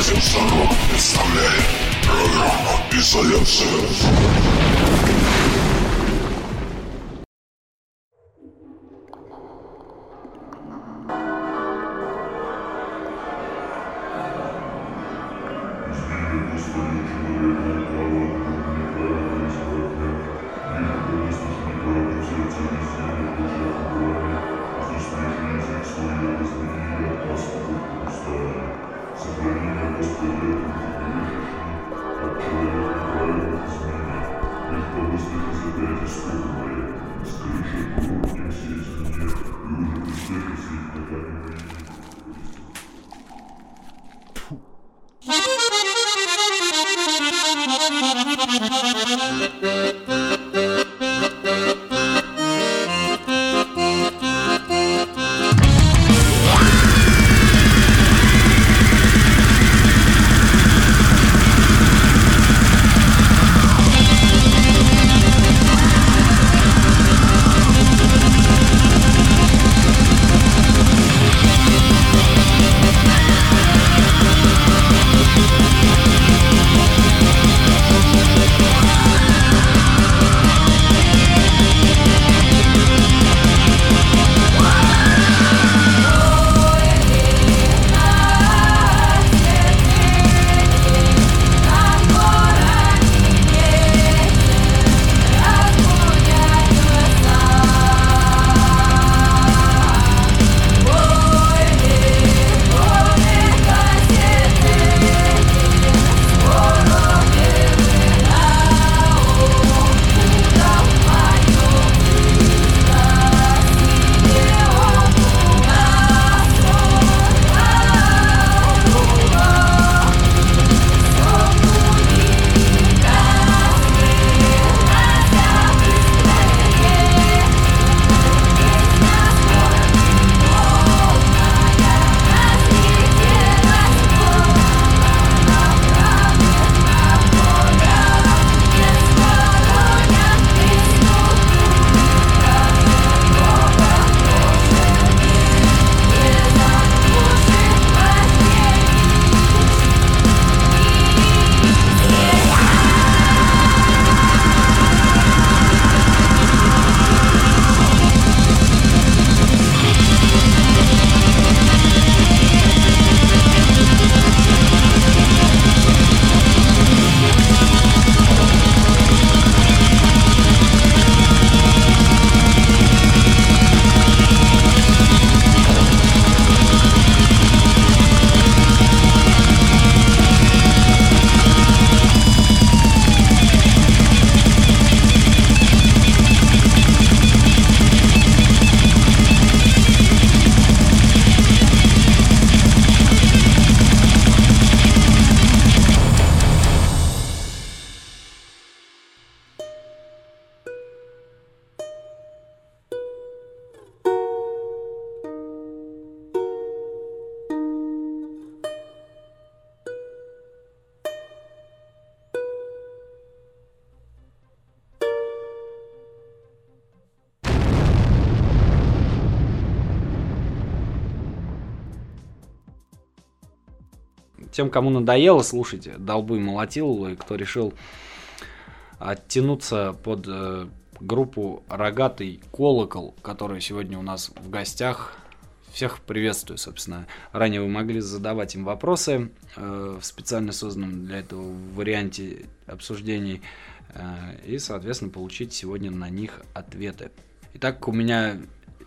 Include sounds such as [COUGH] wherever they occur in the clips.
Князев Сорок представляет программу «Изоляция». Тем, кому надоело слушать долбы и молотил, и кто решил оттянуться под э, группу «Рогатый колокол», которая сегодня у нас в гостях. Всех приветствую, собственно. Ранее вы могли задавать им вопросы э, в специально созданном для этого варианте обсуждений э, и, соответственно, получить сегодня на них ответы. Итак, у меня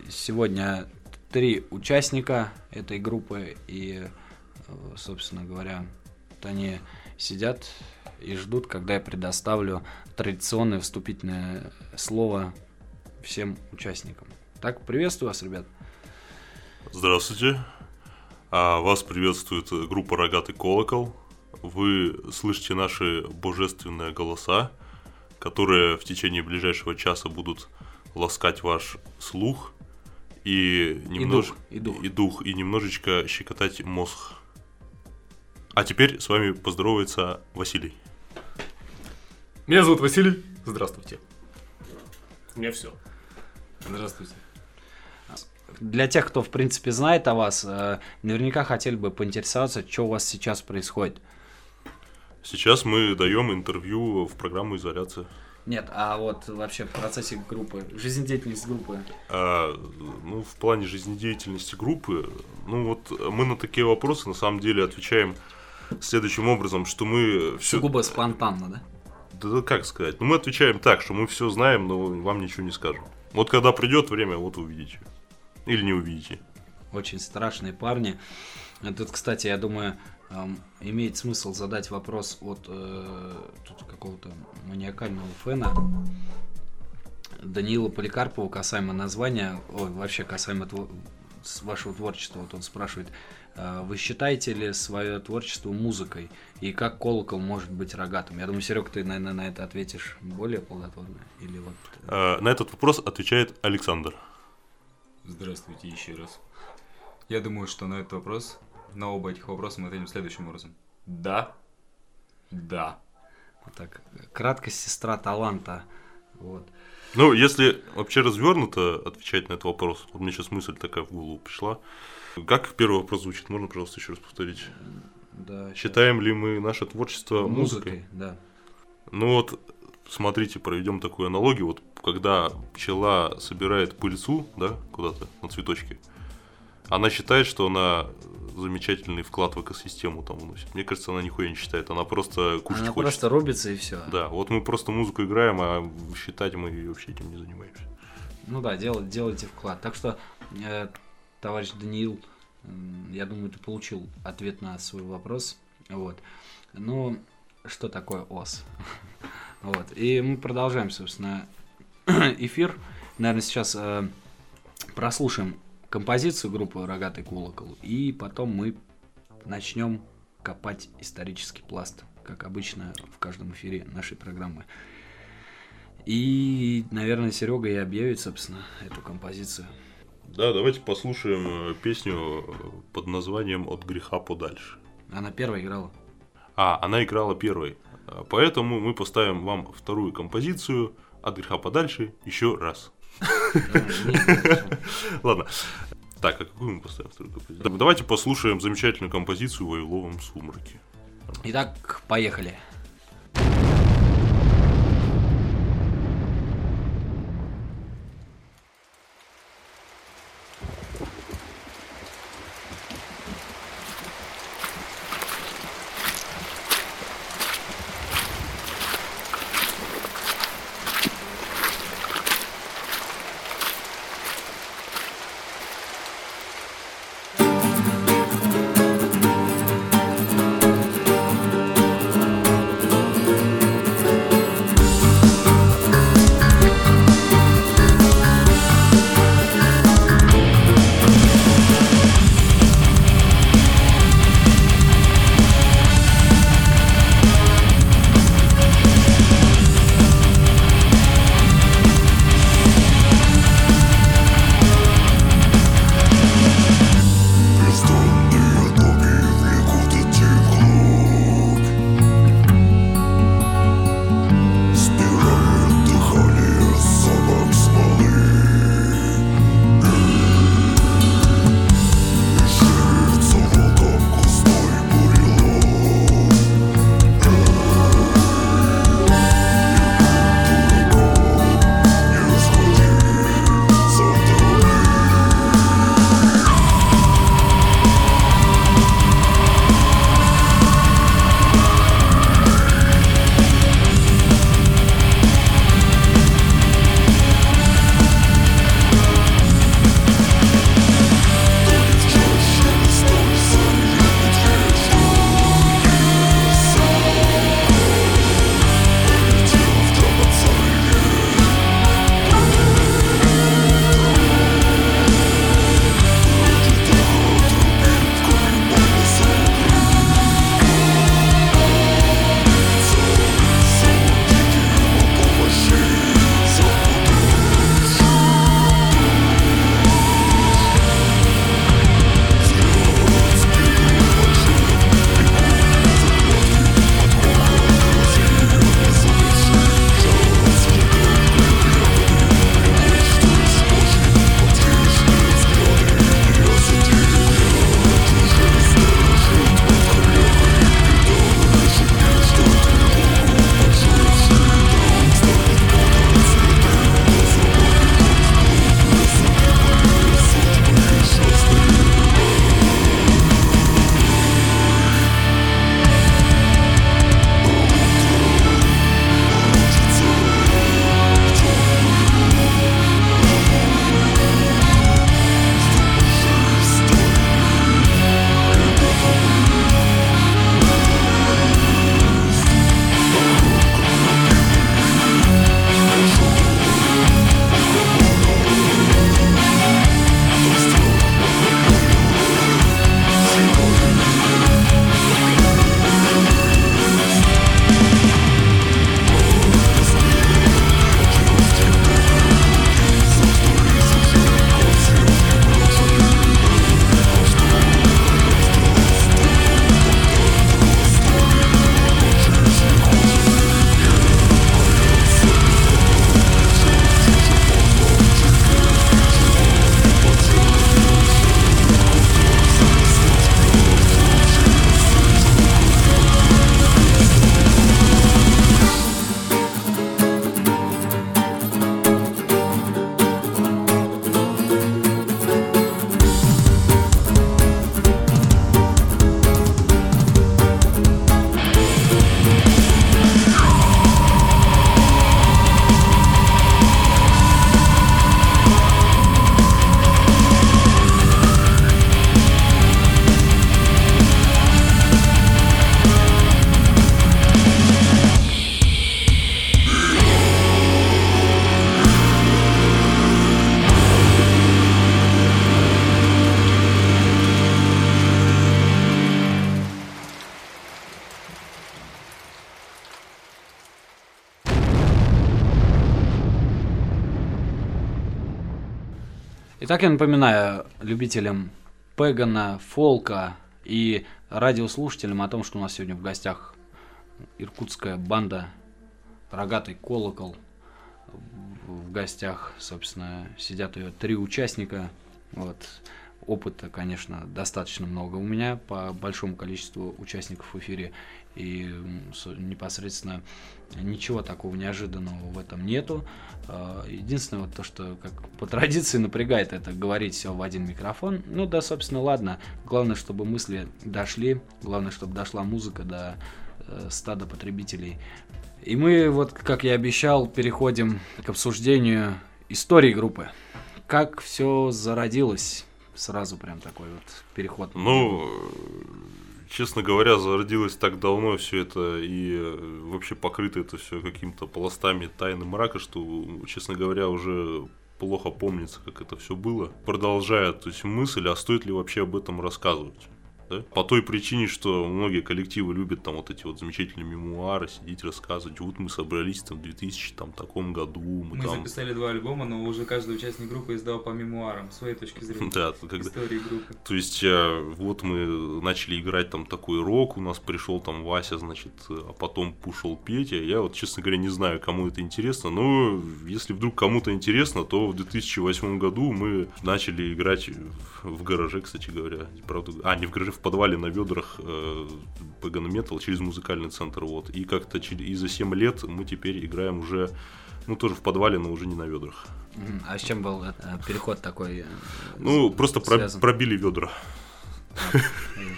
сегодня три участника этой группы и собственно говоря, вот они сидят и ждут, когда я предоставлю традиционное вступительное слово всем участникам. Так, приветствую вас, ребят. Здравствуйте. А вас приветствует группа «Рогатый колокол». Вы слышите наши божественные голоса, которые в течение ближайшего часа будут ласкать ваш слух и, немнож... и, дух, и, дух. и дух, и немножечко щекотать мозг. А теперь с вами поздоровается Василий. Меня зовут Василий. Здравствуйте. У меня все. Здравствуйте. для тех, кто, в принципе, знает о вас, э, наверняка хотели бы поинтересоваться, что у вас сейчас происходит. Сейчас мы даем интервью в программу «Изоляция». Нет, а вот вообще в процессе группы, жизнедеятельность группы. А, ну, в плане жизнедеятельности группы, ну вот мы на такие вопросы на самом деле отвечаем следующим образом, что мы все... Сугубо спонтанно, да? Да, как сказать? Ну, мы отвечаем так, что мы все знаем, но вам ничего не скажем. Вот когда придет время, вот увидите. Или не увидите. Очень страшные парни. Тут, кстати, я думаю, имеет смысл задать вопрос от э, какого-то маниакального фэна Даниила Поликарпова касаемо названия, ой, вообще касаемо тво- вашего творчества. Вот он спрашивает, вы считаете ли свое творчество музыкой? И как колокол может быть рогатым? Я думаю, Серег, ты, наверное, на это ответишь более плодотворно. Или вот... э, А, на этот вопрос отвечает Александр. Здравствуйте еще раз. Я думаю, что на этот вопрос, на оба этих вопроса мы ответим следующим образом. Да. Да. Вот так, краткость сестра таланта. Вот. Ну, если вообще развернуто отвечать на этот вопрос, вот мне сейчас мысль такая в голову пришла. Как первый вопрос звучит? Можно, пожалуйста, еще раз повторить? Да, Считаем ли мы наше творчество музыкой? музыкой, да. Ну вот, смотрите, проведем такую аналогию. Вот когда пчела собирает пыльцу, да, куда-то на цветочке, она считает, что она замечательный вклад в экосистему там вносит. Мне кажется, она нихуя не считает, она просто кушать Она хочет. просто рубится и все. Да, вот мы просто музыку играем, а считать мы вообще этим не занимаемся. Ну да, дел, делайте вклад. Так что, э, товарищ Даниил, м, я думаю, ты получил ответ на свой вопрос. Вот. Ну, что такое ОС? [LAUGHS] Вот. И мы продолжаем, собственно, [CLEARS THROAT] эфир. Наверное, сейчас э, прослушаем композицию группы «Рогатый колокол», и потом мы начнем копать исторический пласт, как обычно в каждом эфире нашей программы. И, наверное, Серега и объявит, собственно, эту композицию. Да, давайте послушаем э, песню э, под названием «От греха подальше». Она первая играла. А, она играла первой. А, Поэтому мы поставим вам вторую композицию «От греха подальше» еще раз. [LAUGHS] Ладно. Так, а какую мы поставим вторую композицию? Да, Давайте послушаем замечательную композицию «Вавиловом сумраке». Итак, поехали. От Итак, я напоминаю любителям Пегана, фолка и радиослушателям о том, что у нас сегодня в гостях иркутская банда «Рогатый колокол». В гостях, собственно, сидят ее три участника. Вот. Опыта, конечно, достаточно много у меня по большому количеству участников в эфире. И непосредственно ничего такого неожиданного в этом нету. А, Единственное, вот то, что как по традиции напрягает, это говорить все в один микрофон. Ну да, собственно, ладно. Главное, чтобы мысли дошли. Главное, чтобы дошла музыка до э, стада потребителей. И мы, вот как я обещал, переходим к обсуждению истории группы. Как все зародилось? Сразу прям такой вот переход. Ну, э, честно говоря, зародилось так давно все это и э, вообще покрыто это все какими-то пластами тайны мрака, что, честно говоря, уже плохо помнится, как это все было. Продолжая, то есть мысль, а стоит ли вообще об этом рассказывать? Да? По той причине, что многие коллективы любят там вот эти вот замечательные мемуары, сидеть рассказывать. Вот мы собрались там в 2000 там, таком году, мы, Мы там... записали два альбома, но уже каждый участник группы издал по мемуарам, своей точки зрения. Да, когда, Истории группы. То есть, э, вот мы начали играть там такой рок, у нас пришел там Вася, значит, э, а потом пушил Петя. Я вот, честно говоря, не знаю, кому это интересно, но если вдруг кому-то интересно, то в 2008 году мы начали играть в, в гараже, кстати говоря. Правда, а, не в гараже, в подвале на ведрах э, Pagan Metal через музыкальный центр, вот. И как-то и за 7 лет мы теперь играем уже, ну, тоже в подвале, но уже не на ведрах. А с чем был э, переход такой? э, Ну, с- просто про- пробили ведра. Э, [LAUGHS]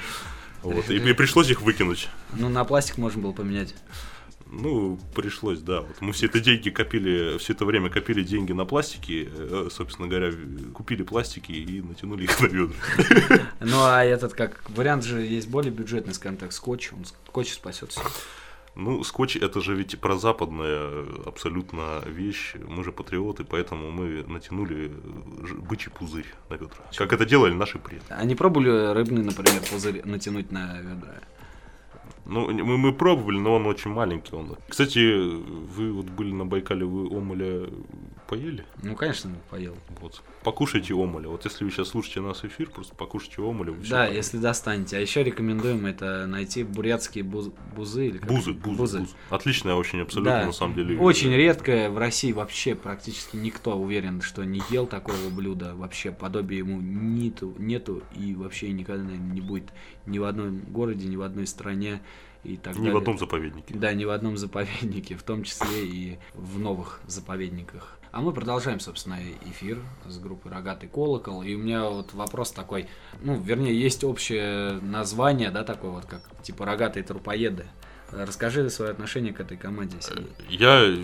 Вот, и, и пришлось их выкинуть. Ну, на пластик можно было поменять. Ну, пришлось, да. Вот мы все это деньги копили, все это время копили деньги на пластики, э, собственно говоря, купили пластики и натянули их на ведра. [LAUGHS] Ну, а этот как вариант же есть более бюджетный, скажем так, скотч. Он скотч спасет все. Ну, скотч это же ведь прозападная э, абсолютно вещь. Мы же патриоты, поэтому мы натянули бычий пузырь на ведра. Как это делали наши предки. Не пробовали рыбный, например, пузырь натянуть на ведра? Ну, мы, мы пробовали, но он очень маленький. Он. Кстати, вы вот были на Байкале, вы омоля поели? Ну, конечно, поел. Вот. Покушайте омоля. Вот если вы сейчас слушаете нас эфир, просто покушайте омоля. Да, поймете. если достанете. А еще рекомендуем это найти бурятские буз- бузы. Или как Бузы, это? бузы, бузы. Отличная очень абсолютно, Да, на самом деле. Очень редкое. В России вообще практически никто уверен, что не ел такого блюда. Вообще подобия ему нету, нету и вообще никогда наверное, не будет ни в одном городе, ни в одной стране и так Ни далее. в одном заповеднике. Да, ни в одном заповеднике, в том числе и в новых заповедниках. А мы продолжаем, собственно, эфир с группой «Рогатый колокол». И у меня вот вопрос такой, ну, вернее, есть общее название, да, такое вот, как типа «Рогатые трупоеды». Расскажи свое отношение к этой команде. Я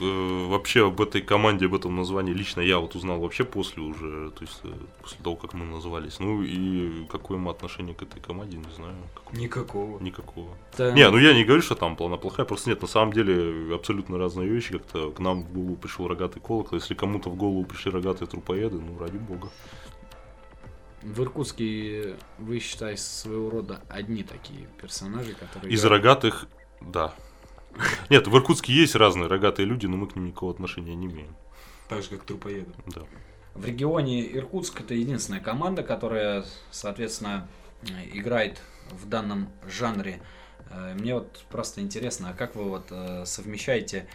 э, вообще об этой команде, об этом названии лично я вот узнал вообще после уже, то есть э, после того, как мы назывались. Ну и какое мы отношение к этой команде, не знаю. какое. Никакого. Никакого. Это- Не, ну я не говорю, что там она плохая, просто нет, на самом деле абсолютно разные вещи. Как-то к нам в голову пришел рогатый колокол. Если кому-то в голову пришли рогатые трупоеды, ну ради бога. В Иркутске вы считаете своего рода одни такие персонажи, которые... Из рогатых, да. Нет, в Иркутске есть разные рогатые люди, но мы к ним никакого отношения не имеем. Так же, как трупоеды. Да. В регионе Иркутск это единственная команда, которая, соответственно, играет в данном жанре. Э, Мне вот просто интересно, а как вы вот э, совмещаете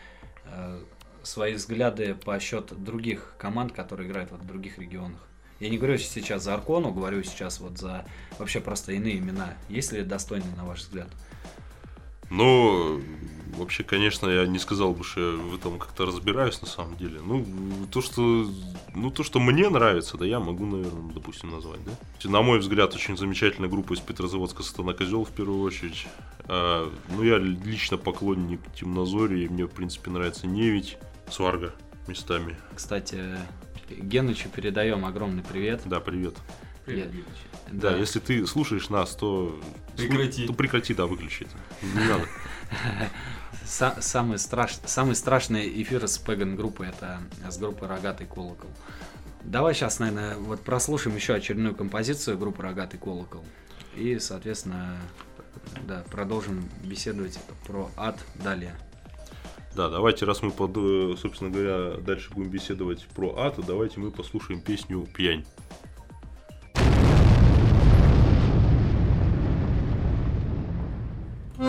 э, свои взгляды по счет других команд, которые играют вот в других регионах? Я не говорю сейчас за Аркону, говорю сейчас вот за вообще просто иные имена. Есть ли достойные, на ваш взгляд? Ну, вообще, конечно, я не сказал бы, что я в этом как-то разбираюсь на самом деле. Ну, то, что, ну, то, что мне нравится, да, я могу, наверное, допустим, назвать, да. На мой взгляд, очень замечательная группа из Петрозаводска «Сатана Козел» в первую очередь. А, ну, я лично поклонник Темнозори, и мне, в принципе, нравится Невить, Сварга местами. Кстати, Генычу передаем огромный привет. Да, привет. Привет, Я- Геныч. Да, если ты слушаешь нас, то... Прекрати. То прекрати, да, выключи это. Не надо. [LAUGHS] Са- самый, страш... самый страшный эфир с Пеган группы это с группы Рогатый колокол. Давай сейчас, наверное, вот прослушаем еще очередную композицию группы Рогатый колокол. И, соответственно, да, продолжим беседовать про ад далее. Да, давайте, раз мы, под, э, собственно говоря, дальше будем беседовать про ад, давайте мы послушаем песню «Пьянь». Ты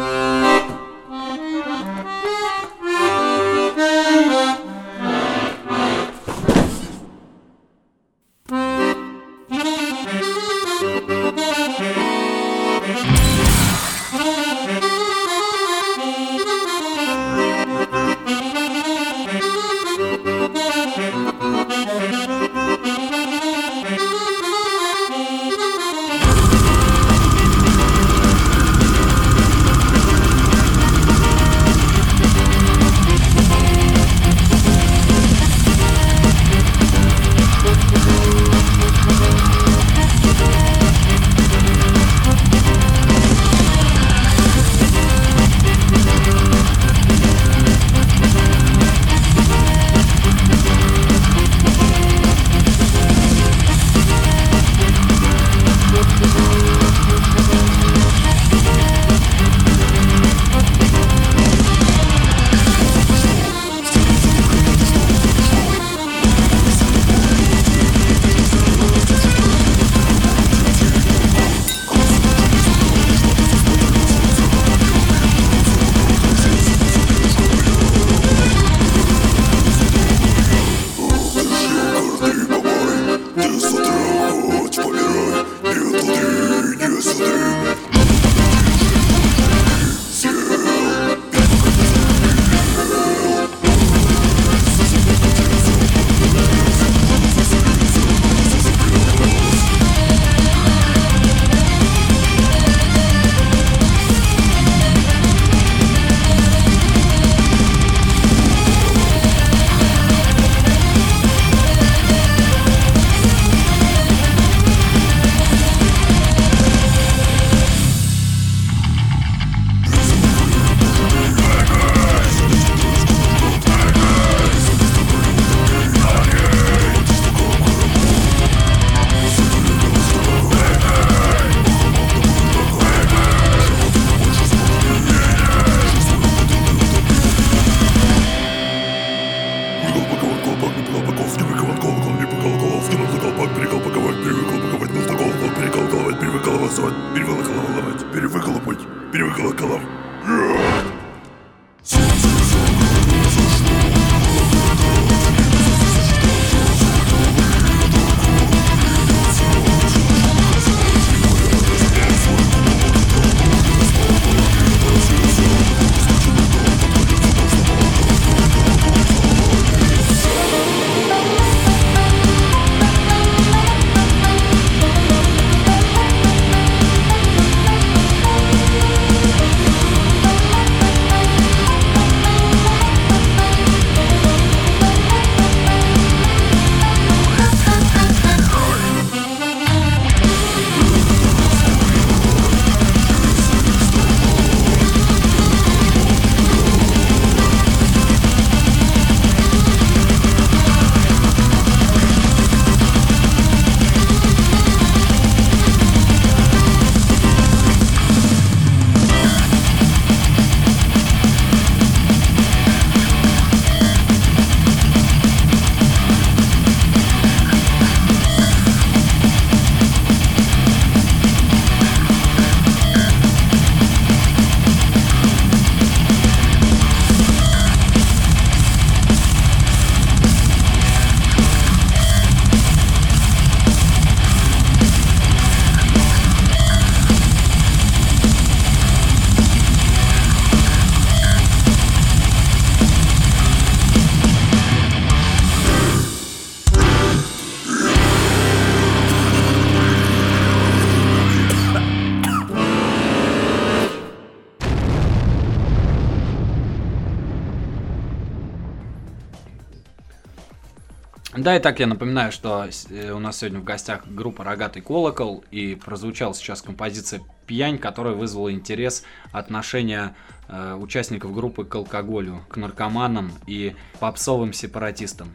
Да, и так я напоминаю, что э, у нас сегодня в гостях группа «Рогатый колокол», и прозвучала сейчас композиция «Пьянь», которая вызвала интерес отношения э, участников группы к алкоголю, к наркоманам и попсовым сепаратистам.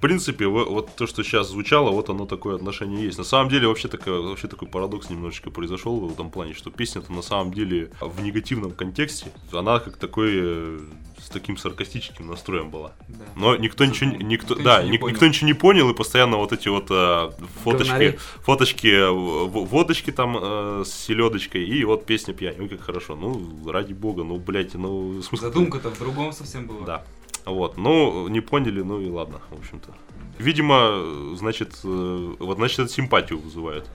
В принципе, во- вот то, что сейчас звучало, вот оно такое отношение есть. На самом деле, вообще, такое, вообще такой парадокс немножечко произошел в этом плане, что песня-то на самом деле в негативном контексте, она как такой э, с таким саркастическим настроем была. Да. Но никто ничего, никто, Никто да, ничего не ник- понял. никто ничего не понял, и постоянно вот эти вот э, фоточки, Говнари. фоточки э, в- водочки там э, с селедочкой, и вот песня пьянь. Ой, как хорошо. Ну, ради бога, ну, блядь, ну, смысл... Задумка-то в другом совсем была. Да. Вот, ну, не поняли, ну и ладно, в общем-то. Видимо, значит, э, вот значит, это симпатию вызывает.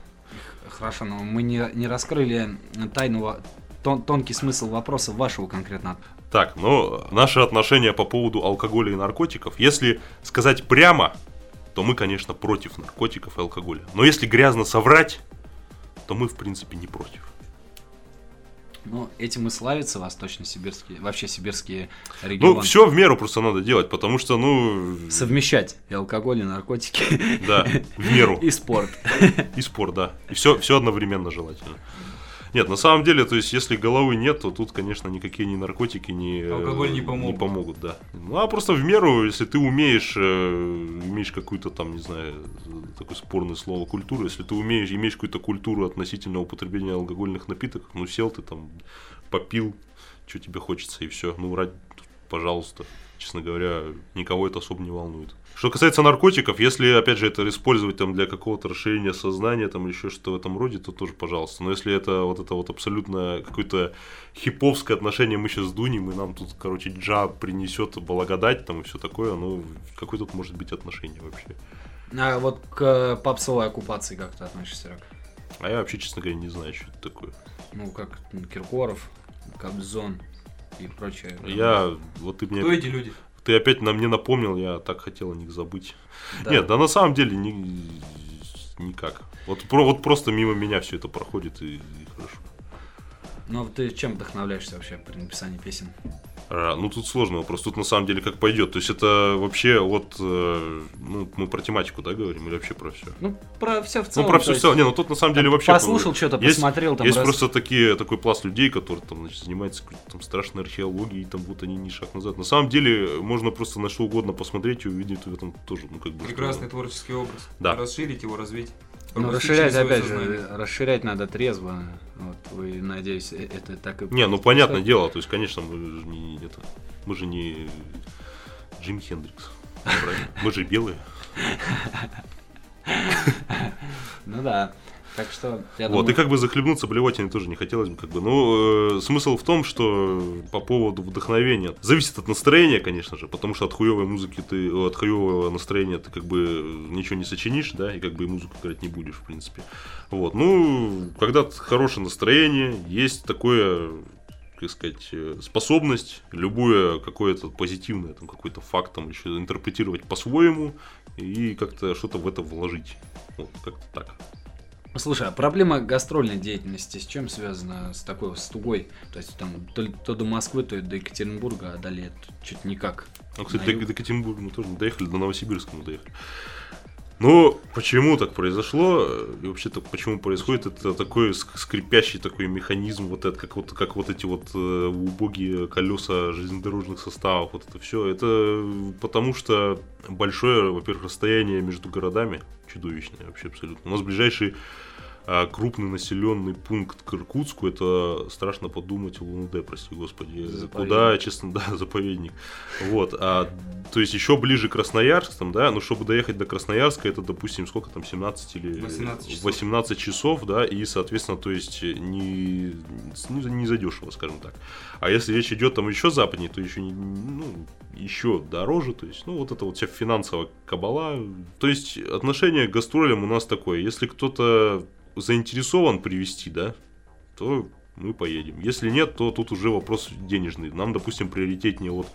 Хорошо, но мы не, не раскрыли тайного, тон- тонкий смысл вопроса вашего конкретно. Так, ну, наши отношения по поводу алкоголя и наркотиков, если сказать прямо, то мы, конечно, против наркотиков и алкоголя. Но если грязно соврать, то мы, в принципе, не против. Ну, этим и славятся восточно-сибирские, вообще сибирские регионы. Ну, все в меру просто надо делать, потому что, ну, Совмещать и алкоголь, и наркотики, да, в меру. [LAUGHS] и спорт. И спорт, да. И все, все одновременно желательно. Нет, на самом деле, то есть, если головы нет, то тут, конечно, никакие ни наркотики, ни э, Алкоголь не помогут. Не помогут, да. Ну, а просто в меру, если ты умеешь, э, имеешь какую-то там, не знаю, такое спорное слово, культуру, если ты умеешь, имеешь какую-то культуру относительно употребления алкогольных напитков, ну, сел ты там, попил, что тебе хочется, и все. Ну, ради, пожалуйста. Честно говоря, никого это особо не волнует. Что касается наркотиков, если, опять же, это использовать там для какого-то расширения сознания, там или еще что-то в этом роде, то тоже пожалуйста. Но если это вот это вот абсолютно какое-то хиповское отношение, мы сейчас дунем, и нам тут, короче, джа принесет благодать там и все такое, ну, какое тут может быть отношение вообще? А вот к попсовой оккупации как ты относишься, Серег? А я вообще, честно говоря, не знаю, что это такое. Ну, как Киркоров, Кобзон и прочее. Я, вот ты Кто мне, эти люди? ты опять на мне напомнил, я так хотел о них забыть. Да. Нет, да на самом деле ни- никак. Вот, про, вот просто мимо меня все это проходит и, и хорошо. Ну, ты чем вдохновляешься вообще при написании песен? А, ну тут сложный вопрос, тут на самом деле как пойдет. То есть это вообще вот, э, ну мы про тематику, да, говорим, или вообще про все? Ну, про все в Ну целом. про то все в целом. Не, ну тут на самом деле вообще. Послушал что-то, посмотрел, там Есть раз- просто такие, такой пласт людей, которые там, значит, занимаются какой-то там страшной археологией, и там вот они ни шаг назад. На самом деле можно просто на что угодно посмотреть и увидеть в этом тоже, ну как бы. что- Прекрасный творческий образ. Да. Расширить его, развить. Ну, пропустить расширять, опять сознание. же, расширять надо трезво. Вот, вы, надеюсь, э- это так и... Не, ну понятное дело, то есть, конечно, мы же не это, мы же не Джим Хендрикс. [LAUGHS] Мы же белые. Ну да. Так что, я Вот, думаю, и как бы захлебнуться блевотиной тоже не хотелось бы, как бы. Ну, э, смысл в том, что по поводу вдохновения. Зависит от настроения, конечно же, потому что от хуевой музыки ты, от хуевого настроения ты как бы ничего не сочинишь, да, и как бы и музыку играть не будешь, в принципе. Вот, ну, когда хорошее настроение, есть такое как сказать, э, способность любое какое-то позитивное, там, какой-то факт там еще интерпретировать по-своему и как-то что-то в это вложить. Вот, как-то так. Слушай, а проблема гастрольной деятельности с чем связана с такой с тугой? То есть там то, то до Москвы, то и до Екатеринбурга, а далее чуть никак. Ну, кстати, до, до Екатеринбурга мы тоже не доехали, до Новосибирска мы доехали. Но почему так произошло, и вообще-то почему происходит, это такой ск- скрипящий такой механизм, вот это, как вот, как вот эти вот э, убогие колеса железнодорожных составов, вот это все, это потому что большое, во-первых, расстояние между городами чудовищное вообще абсолютно. У нас ближайший крупный населенный пункт к Иркутску, это страшно подумать ЛНД, прости господи. Куда, честно, [LAUGHS] да, заповедник. Вот, а, то есть еще ближе к Красноярск, там, да, но чтобы доехать до Красноярска, это, допустим, сколько там, 17 или 18 часов. 18 часов, да, и, соответственно, то есть не, не, не задешево, скажем так. А если речь идет там еще западнее, то еще, не- ну, еще дороже, то есть, ну, вот это вот вся финансовая кабала. То есть, отношение к гастролям у нас такое, если кто-то заинтересован привести, да, то мы поедем. Если нет, то тут уже вопрос денежный. Нам, допустим, приоритетнее вот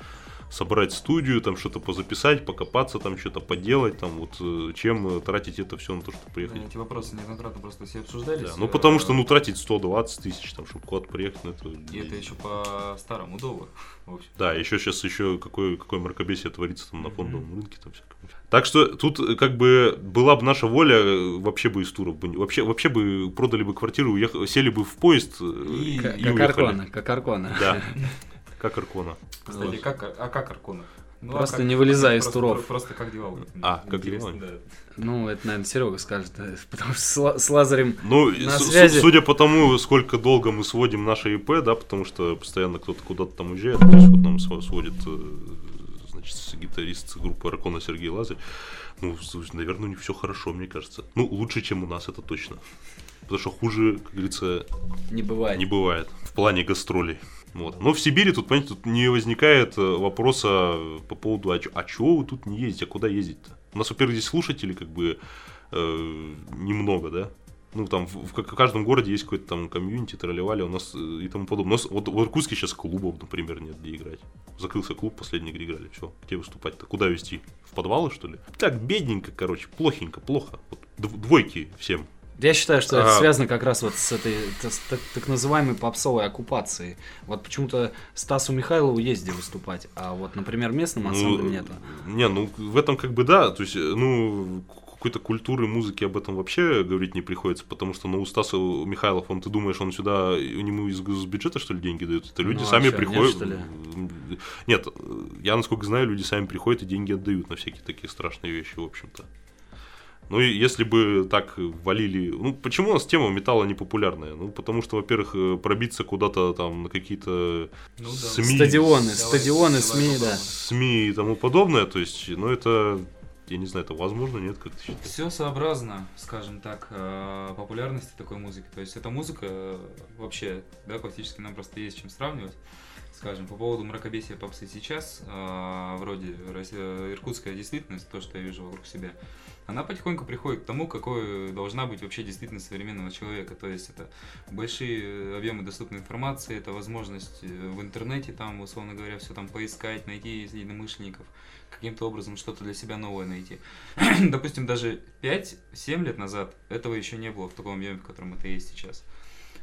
собрать студию, там что-то позаписать, покопаться, там что-то поделать, там вот, э, чем э, тратить это все на то, чтобы приехать. Да, Эти вопросы неоднократно просто все обсуждались. Да, ну э, потому что, ну, тратить 120 тысяч, там, чтобы куда-то приехать, ну, это... И это еще по старому доллару. [LAUGHS] Да, еще сейчас еще какое, какое мракобесие творится там на фондовом рынке, там всякое. Так что тут как бы была бы наша воля, вообще бы из туров бы, вообще, вообще бы продали бы квартиру, уех- сели бы в поезд И- и, Как уехали. Аркона, как Аркона. Да, [LAUGHS] как Аркона. Кстати, Вот. как, а как Аркона? Ну, Просто как- не вылезай из просто- туров. Просто как дела? А, как дела? да. Ну, это, наверное, Серега скажет, э, [LAUGHS] потому что с, с Лазарем... Ну, На с- с- связи. судя по тому, сколько долго мы сводим наше ИП, да, потому что постоянно кто-то куда-то там уезжает, здесь вот нам сво- сводит, э, значит, гитарист группы Ракона Сергей Лазарь. Ну, слушай, наверное, у них все хорошо, мне кажется. Ну, лучше, чем у нас, это точно. Потому что хуже, как говорится, Не бывает. не бывает в плане гастролей. Вот. Но в Сибири тут, понимаете, тут не возникает э, вопроса по поводу, а, чё- а вы тут не ездите, а куда ездить-то? У нас, во-первых, здесь слушателей как бы э, немного, да? Ну, там в, в ка- каждом городе есть какой-то там комьюнити, тролливали, у нас э, и тому подобное. У нас вот в Иркутске сейчас клубов, например, нет где играть. Закрылся клуб, последний где играли, все, где выступать-то? Куда вести? В подвалы, что ли? Так, бедненько, короче, плохенько, плохо. Вот дв- двойки всем. Я считаю, что это А. связано как раз вот с этой с так, так называемой попсовой оккупацией. Вот почему-то Стасу Михайлову есть где выступать, а вот, например, местным ансамблем нету. Не, ну в этом как бы да, то есть, ну какой-то культуры музыки об этом вообще говорить не приходится, потому что, ну, у Стаса Михайлов, он, ты думаешь, он сюда, ему из, из бюджета, что ли, деньги дают? Это люди Ну, сами нет, приходят. Нет, э, я, насколько знаю, люди сами приходят и деньги отдают на всякие такие страшные вещи, в общем-то. Ну, и если бы так валили... Ну, почему у нас тема металла не популярная? Ну, потому что, во-первых, э, пробиться куда-то там на какие-то Ну да. СМИ... Стадионы, Давай, стадионы, давай СМИ, да. СМИ и тому подобное, то есть, ну, это... Я не знаю, это возможно, нет, как ты считаешь? Все сообразно, скажем так, э, популярности такой музыки. То есть эта музыка э, вообще, да, классически нам просто есть чем сравнивать. Скажем, по поводу мракобесия попсы сейчас, э, вроде Россия- иркутская действительность, то, что я вижу вокруг себя, она потихоньку приходит к тому, какой должна быть вообще действительность современного человека. То есть это большие э, объемы доступной информации, это возможность э, в интернете там, условно говоря, все там поискать, найти единомышленников, каким-то образом что-то для себя новое найти. [CLEARS THROAT] Допустим, даже 5-7 лет назад этого еще не было в таком объеме, в котором это есть сейчас.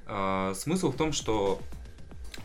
А, Смысл в том, что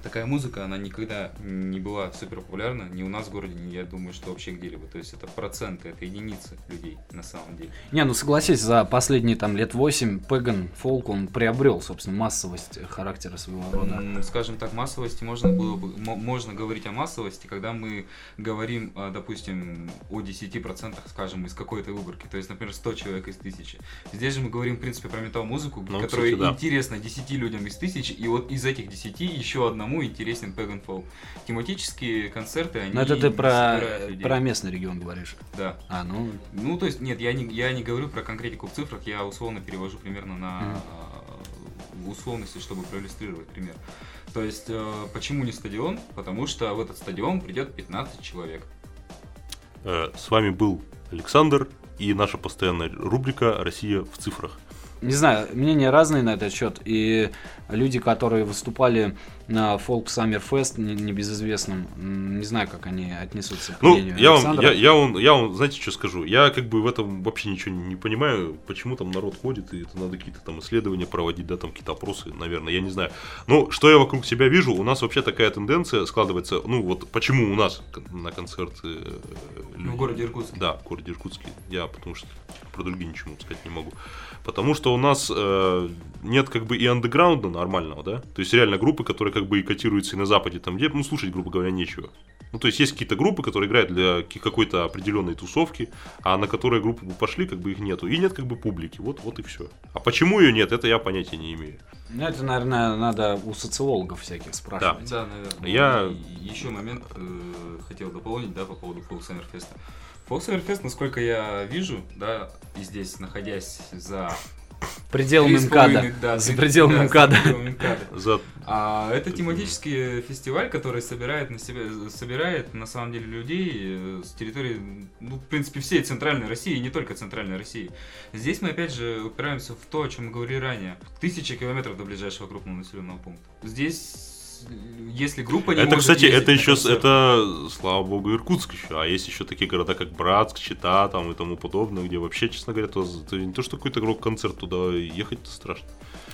такая музыка, она никогда не была супер популярна ни у нас в городе, ни я думаю, что вообще где-либо. То есть это проценты, это единицы людей на самом деле. Не, ну согласись, за последние там лет 8 Пеган Фолк, он приобрел, собственно, массовость характера своего рода. Скажем так, массовости можно было бы, мо- можно говорить о массовости, когда мы говорим, а, допустим, о 10%, скажем, из какой-то выборки. То есть, например, 100 человек из 1000. Здесь же мы говорим, в принципе, про метал-музыку, Ну, которая кстати, да. интересна 10 людям из 1000, и вот из этих 10 еще одному интересен Pagan Fall. Тематические концерты, они Но Ну, это ты про, про местный регион говоришь. Да. А, ну, Ну, то есть, нет, я не, я не говорю про конкретику в цифрах, я условно перевожу примерно на э, условности, чтобы проиллюстрировать пример. То есть, э, почему не стадион? Потому что в этот стадион придет 15 человек. Э, С вами был Александр и наша постоянная рубрика «Россия в цифрах». не знаю, мнения разные на этот счет. И люди, которые выступали на Folk Summer Fest, не- небезызвестном, не знаю, как они отнесутся к Ну, мнению я вам, я, я, вам, я вам, знаете, что скажу? Я как бы в этом вообще ничего не понимаю, почему там народ ходит, и это надо какие-то там исследования проводить, да, там какие-то опросы, наверное, я не знаю. Но что я вокруг себя вижу, у нас вообще такая тенденция складывается, ну вот почему у нас на концерты... э, Ну, люди- в городе Иркутске. Да, в городе Иркутске. Я потому что про другие ничего сказать не могу. Потому что у нас э, нет как бы и андеграунда нормального, да? То есть реально группы, которые как бы и котируются и на Западе, там где, ну, слушать, грубо говоря, нечего. Ну, то есть есть какие-то группы, которые играют для какой-то определенной тусовки, а на которые группы бы пошли, как бы их нету. И нет как бы публики. Вот, вот и все. А почему ее нет, это я понятия не имею. Ну, это, наверное, надо у социологов всяких спрашивать. Да, наверное. Я- И еще момент э, хотел дополнить, да, по поводу Summer Fest, насколько я вижу, да, и здесь, находясь за... Пределами МКАДа. да, За пределами да, за МКАДа. пределами МКАДа. За... А это тематический фестиваль, который собирает на себя, собирает на самом деле людей э, с территории, ну, в принципе, всей центральной России, и не только центральной России. Здесь мы опять же упираемся в то, о чем мы говорили ранее. Тысяча километров до ближайшего крупного населенного пункта. Здесь, если группа не Это, может кстати, это еще, концерт- это, слава богу, Иркутск еще. А есть еще такие города, как Братск, Чита там и тому подобное, где вообще, честно говоря, то, то не то, что какой-то рок-концерт туда ехать-то страшно.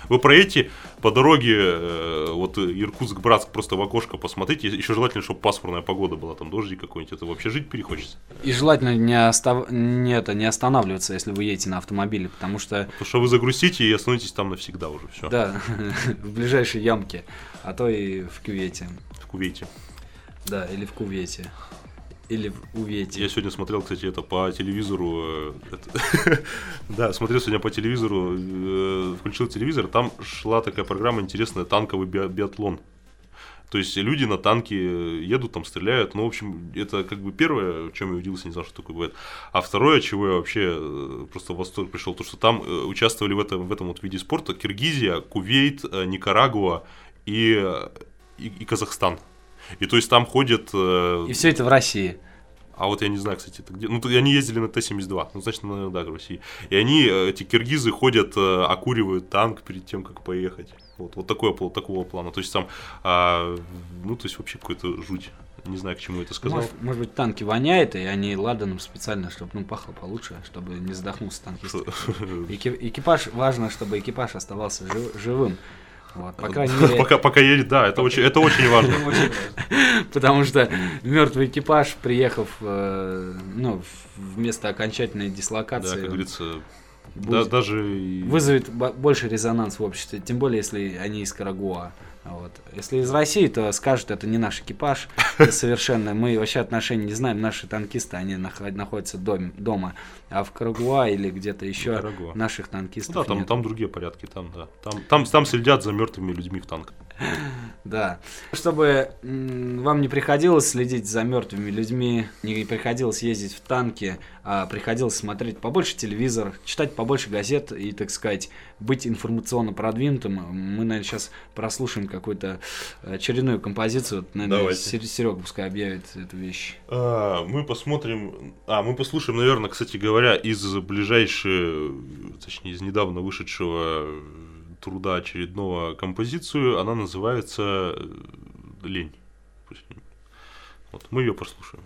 Вы проедете по дороге, э, вот Иркутск-Братск, просто в окошко посмотрите. Еще желательно, чтобы пасмурная погода была, там дождик какой-нибудь. Это вообще жить перехочется. И желательно не, остав... не, это, не останавливаться, если вы едете на автомобиле, потому что, Потому что вы загрустите и остановитесь там навсегда уже. Все. да, [LAUGHS] в ближайшей ямке, а то и в кювете. В Кувейте. Да, или в кувете. Или у Вети? Я сегодня смотрел, кстати, это по телевизору. э, [LAUGHS] Да, смотрел сегодня по телевизору, э, включил телевизор, там шла такая программа интересная, танковый би- биатлон. То есть люди на танке э, едут, там стреляют. Ну, в общем, это как бы первое, в чем я удивился, не знал, что такое бывает. А второе, чего я вообще просто в восторг пришел, то, что там участвовали в этом, в этом вот виде спорта Киргизия, Кувейт, Никарагуа и, и, и Казахстан. И то есть там ходят э, И все это в России. а вот я не знаю, кстати, это где. Ну, они ездили на Т-72. Ну, значит, наверное, да, в России. И они, э, эти киргизы, ходят, э, окуривают танк перед тем, как поехать. Вот, вот такое, такого плана. То есть там, а, ну, то есть вообще какой-то жуть. Не знаю, к чему это сказал. Может, может быть, танки воняет, и они ладаном специально, чтобы ну, пахло получше, чтобы не задохнулся танкист. [LAUGHS] Экипаж, важно, чтобы экипаж оставался жив- живым. Вот, по крайней [LAUGHS] мере, Пока, пока едет, да, это очень, это [LAUGHS] очень важно. Потому что мертвый экипаж, приехав э, ну, в- место окончательной Да, дислокации, как говорится, да, даже вызовет бо- больше резонанс в обществе, тем более, если они из Карагуа. Вот. Если из России, то скажут, это не наш экипаж [LAUGHS] совершенно. Мы вообще отношений не знаем. Наши танкисты, они нах- находятся дом- дома. А в Карагуа или где-то еще Карагуа. наших Ну танкистов да, там, нет. там другие порядки, там, да. Там, там, там следят за мертвыми людьми в танках. Да. Чтобы вам не приходилось следить за мертвыми людьми, не приходилось ездить в танки, а приходилось смотреть побольше телевизор, читать побольше газет и, так сказать, быть информационно продвинутым, мы, наверное, сейчас прослушаем какую-то очередную композицию. Наверное, Давайте. Серега пускай объявит эту вещь. А, мы посмотрим, а, мы послушаем, наверное, кстати говоря, из ближайшей, точнее, из недавно вышедшего труда очередного композицию. Она называется «Лень». Вот, мы ее послушаем.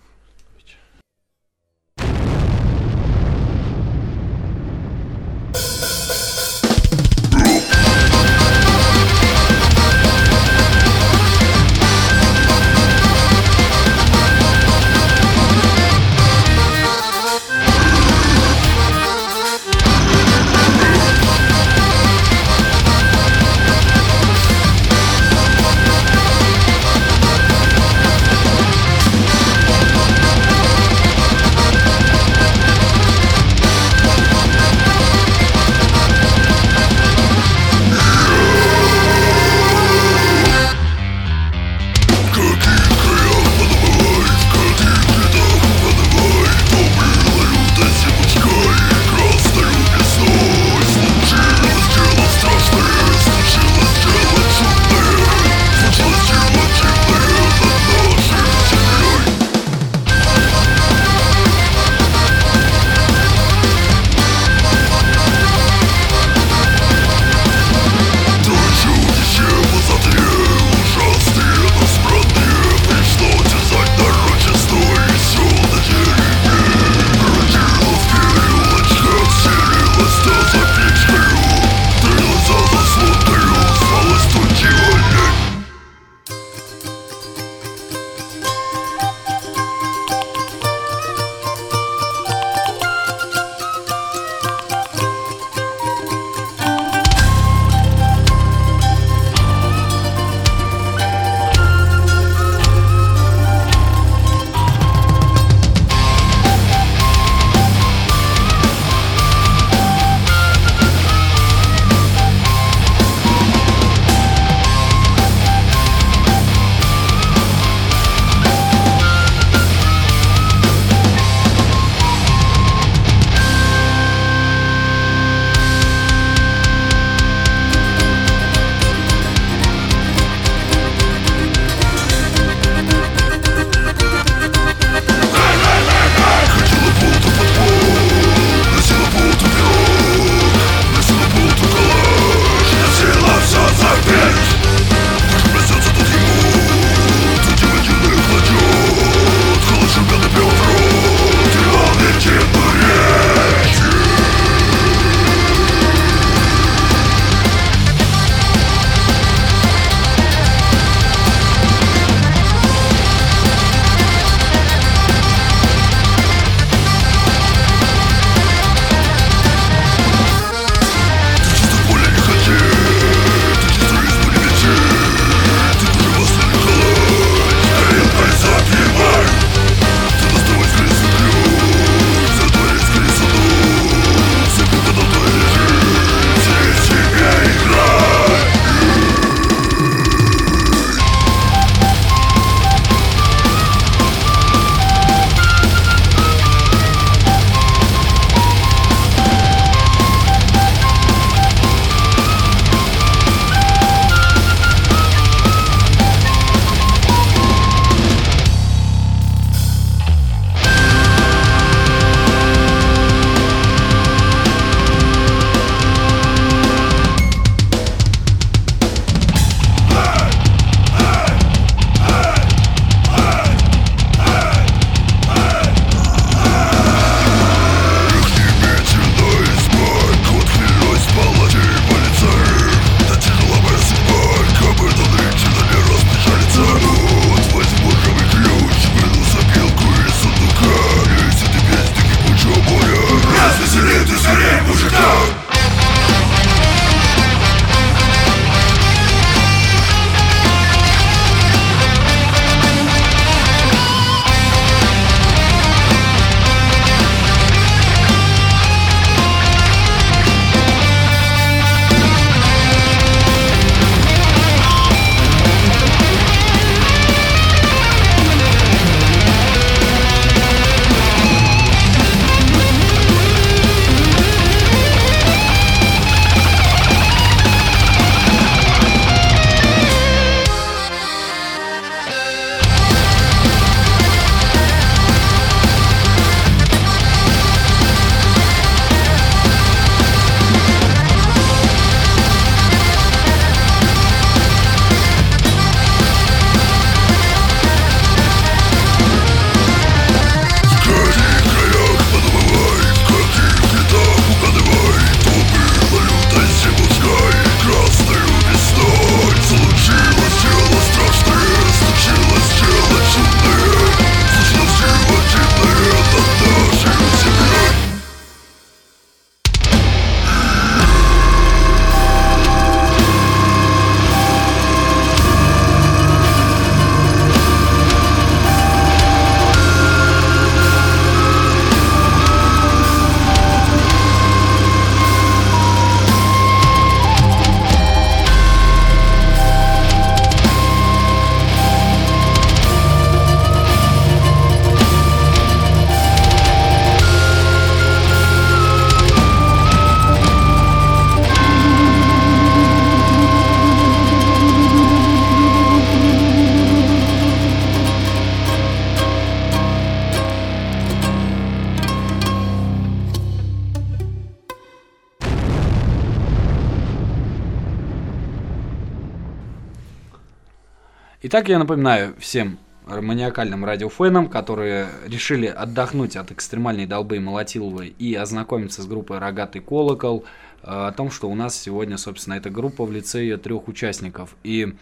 Итак, я напоминаю всем маниакальным радиофенам, которые решили отдохнуть от экстремальной долбы Молотиловой и ознакомиться с группой «Рогатый колокол», э, о том, что у нас сегодня, собственно, эта группа в лице ее трех участников. И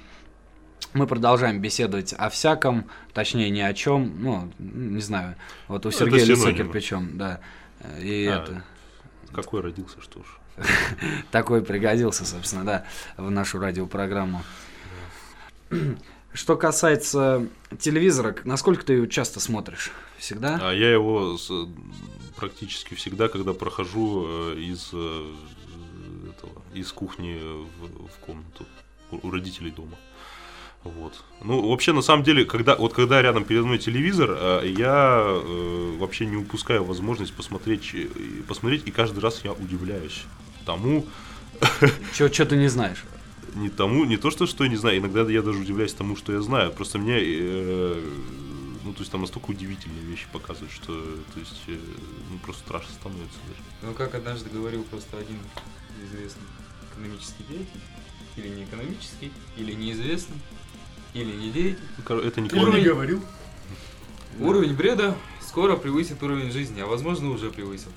мы продолжаем беседовать о всяком, точнее ни о чем, ну, не знаю, вот у Сергея лицо кирпичом, да. И А, это, Какой родился, что ж. [LAUGHS] такой пригодился, собственно, да, в нашу радиопрограмму. [CLEARS THROAT] Что касается телевизора, насколько ты его часто смотришь? Всегда? А я его практически всегда, когда прохожу э, из э, этого, из кухни в, в комнату у, родителей дома. Вот. Ну, вообще, на самом деле, когда, вот когда рядом передо мной телевизор, э, я э, вообще не упускаю возможность посмотреть, посмотреть, и каждый раз я удивляюсь тому, Чего ты не знаешь? Не тому, не то что, что я не знаю, иногда я даже удивляюсь тому, что я знаю. Просто мне, э, ну, то есть там настолько удивительные вещи показывают, что, то есть, э, ну, просто страшно становится даже. Ну, как однажды говорил просто один известный экономический деятель, или не экономический, или неизвестный, или не деятель. Ну, Это не клонит. говорил. Уровень бреда скоро превысит уровень жизни, а возможно уже превысил.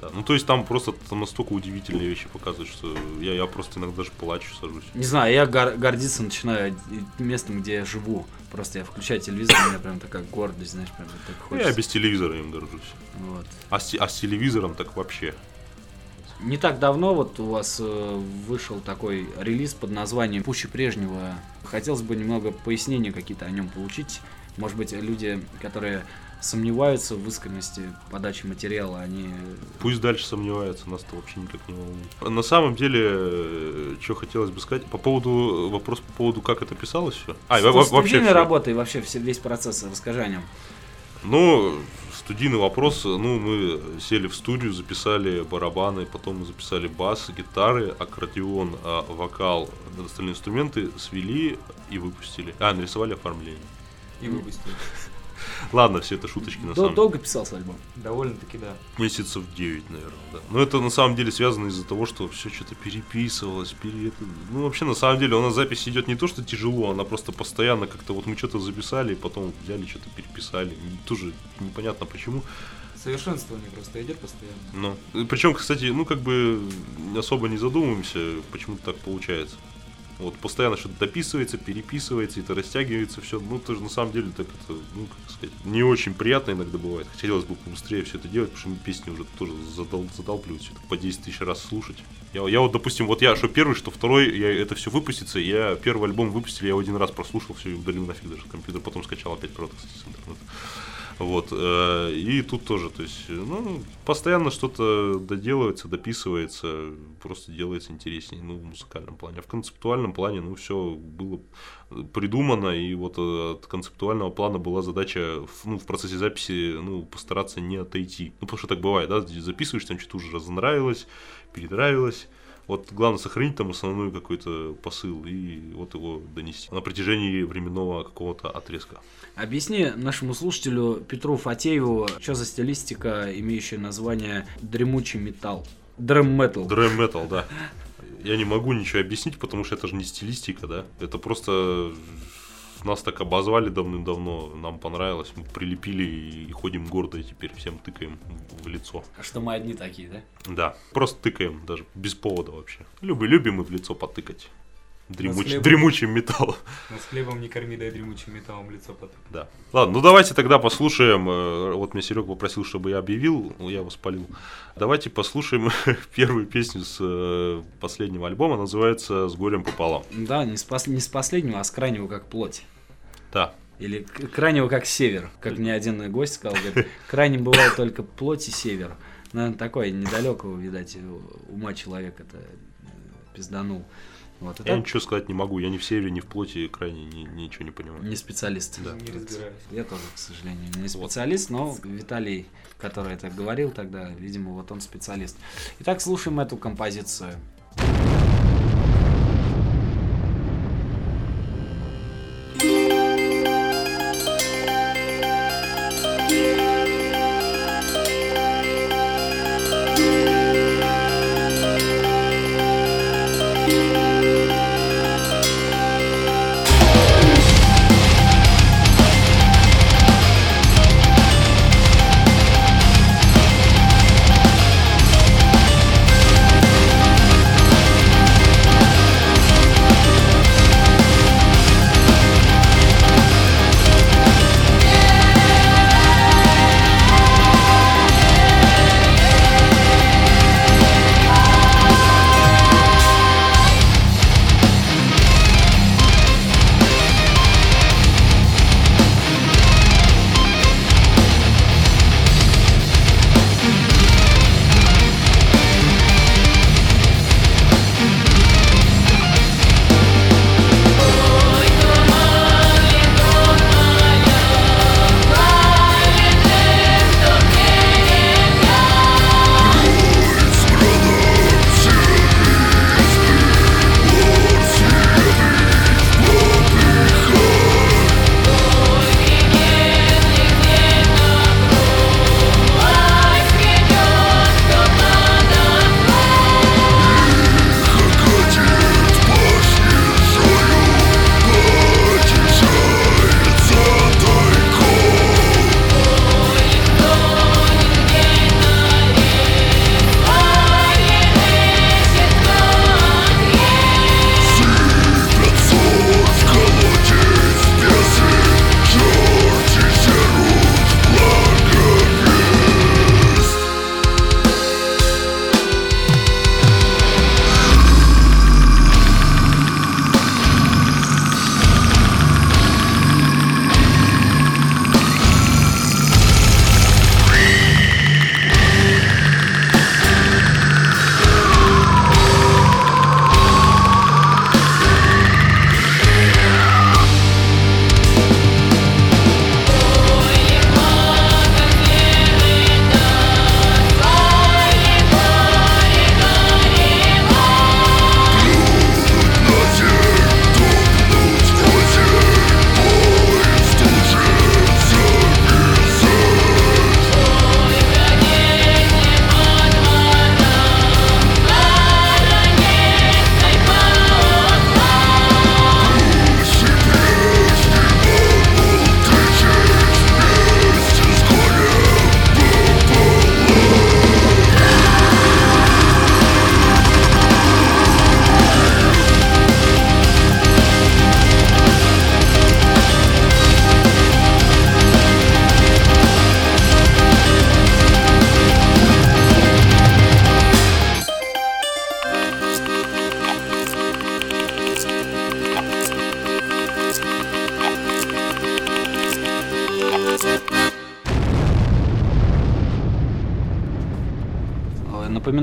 Да, Ну, то есть там просто там настолько удивительные вещи показывают, что я, я просто иногда даже плачу, сажусь. Не знаю, я гор- гордиться начинаю местом, где я живу. Просто я включаю телевизор, у меня прям такая гордость, знаешь, прям так хочется. Я без телевизора им горжусь. Вот. А с, а с телевизором так вообще. Не так давно вот у вас э, вышел такой релиз под названием «Пуще прежнего». Хотелось бы немного пояснения какие-то о нем получить. Может быть, люди, которые сомневаются в искренности подачи материала, они... Пусть дальше сомневаются, нас-то вообще никак не волнует. На самом деле, что хотелось бы сказать, по поводу, вопрос по поводу, как это писалось все. А, во- вообще всё. работы и вообще все- весь процесс, расскажи о нем. Ну, студийный вопрос, ну, мы сели в студию, записали барабаны, потом мы записали бас, гитары, аккордеон, а, вокал, остальные инструменты, свели и выпустили. А, нарисовали оформление. И выпустил. [LAUGHS] Ладно, все это шуточки на Дол- самом деле. долго писался альбом? Довольно-таки да. Месяцев 9, наверное, да. Но это на самом деле связано из-за того, что все что-то переписывалось, пере... это- Ну, вообще, на самом деле, у нас запись идет не то, что тяжело, она просто постоянно как-то вот мы что-то записали, и потом взяли, что-то переписали. Тоже непонятно почему. Совершенствование просто идет постоянно. Но. Причем, кстати, ну, как бы особо не задумываемся, почему так получается. Вот постоянно что-то дописывается, переписывается, это растягивается все. Ну, тоже на самом деле так это, ну, как сказать, не очень приятно иногда бывает. Хотелось бы побыстрее все это делать, потому что песни уже тоже задол, задалпливают все это по 10 тысяч раз слушать. Я, я вот, допустим, вот я, что первый, что второй, я это все выпустится, я первый альбом выпустили, я его один раз прослушал, все, и удалил нафиг даже компьютер, потом скачал опять, кстати, с интернета. Вот, э, и тут тоже, то есть, ну, постоянно что-то доделывается, дописывается, просто делается интереснее, ну, в музыкальном плане. А в концептуальном плане, ну, все было придумано, и вот э, от концептуального плана была задача, ну, в процессе записи, ну, постараться не отойти. Ну, потому что так бывает, да, записываешь, там что-то уже разонравилось, перенравилось, вот главное сохранить там основной какой-то посыл и вот его донести на протяжении временного какого-то отрезка. Объясни нашему слушателю Петру Фатееву, что за стилистика, имеющая название дремучий металл. Дрэм метал. Дрэм метал, да. Я не могу ничего объяснить, потому что это же не стилистика, да. Это просто нас так обозвали давным-давно, нам понравилось, мы прилепили и ходим гордо и теперь всем тыкаем в лицо. Что мы одни такие, да? Да, просто тыкаем, даже без повода вообще. Любим, любим мы в лицо потыкать. Дремуч- хлеб. Дремучим металлом. Нас хлебом не корми, дай дремучим металлом лицо потом. Да. Ладно, ну давайте тогда послушаем. э, Вот меня Серега попросил, чтобы я объявил, ну, я его спалил. Давайте послушаем [LAUGHS] первую песню с э, последнего альбома, называется «С горем пополам». Да, не с, пос- не с последнего, а с крайнего как плоть. Да. Или крайнего как север. Как мне один гость сказал, говорит, крайним бывает только плоть и север. Наверное, такой недалекого, видать, ума человек это э, пизданул. Вот, Я так ничего сказать не могу, я ни в севере, ни в плоти крайне ни- ничего не понимаю. не специалист. Да. Не разбираюсь. Я тоже, к сожалению, не специалист, но Виталий, который это говорил тогда, видимо, вот он специалист. Итак, слушаем эту композицию.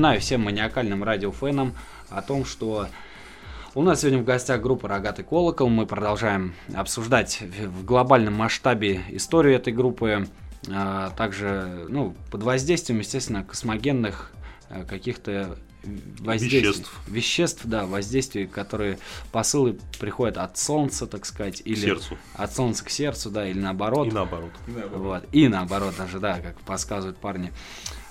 Напоминаю всем маниакальным радиофенам о том, что у нас сегодня в гостях группа «Рогатый колокол». Мы продолжаем обсуждать в глобальном масштабе историю этой группы. а, Также, ну, под воздействием, естественно, космогенных э, каких-то воздействий. Веществ. Веществ, да, воздействий, которые посылы приходят от Солнца, так сказать, К или сердцу. от Солнца к сердцу, да, или наоборот. И наоборот. Вот. И наоборот даже, да, как подсказывают парни.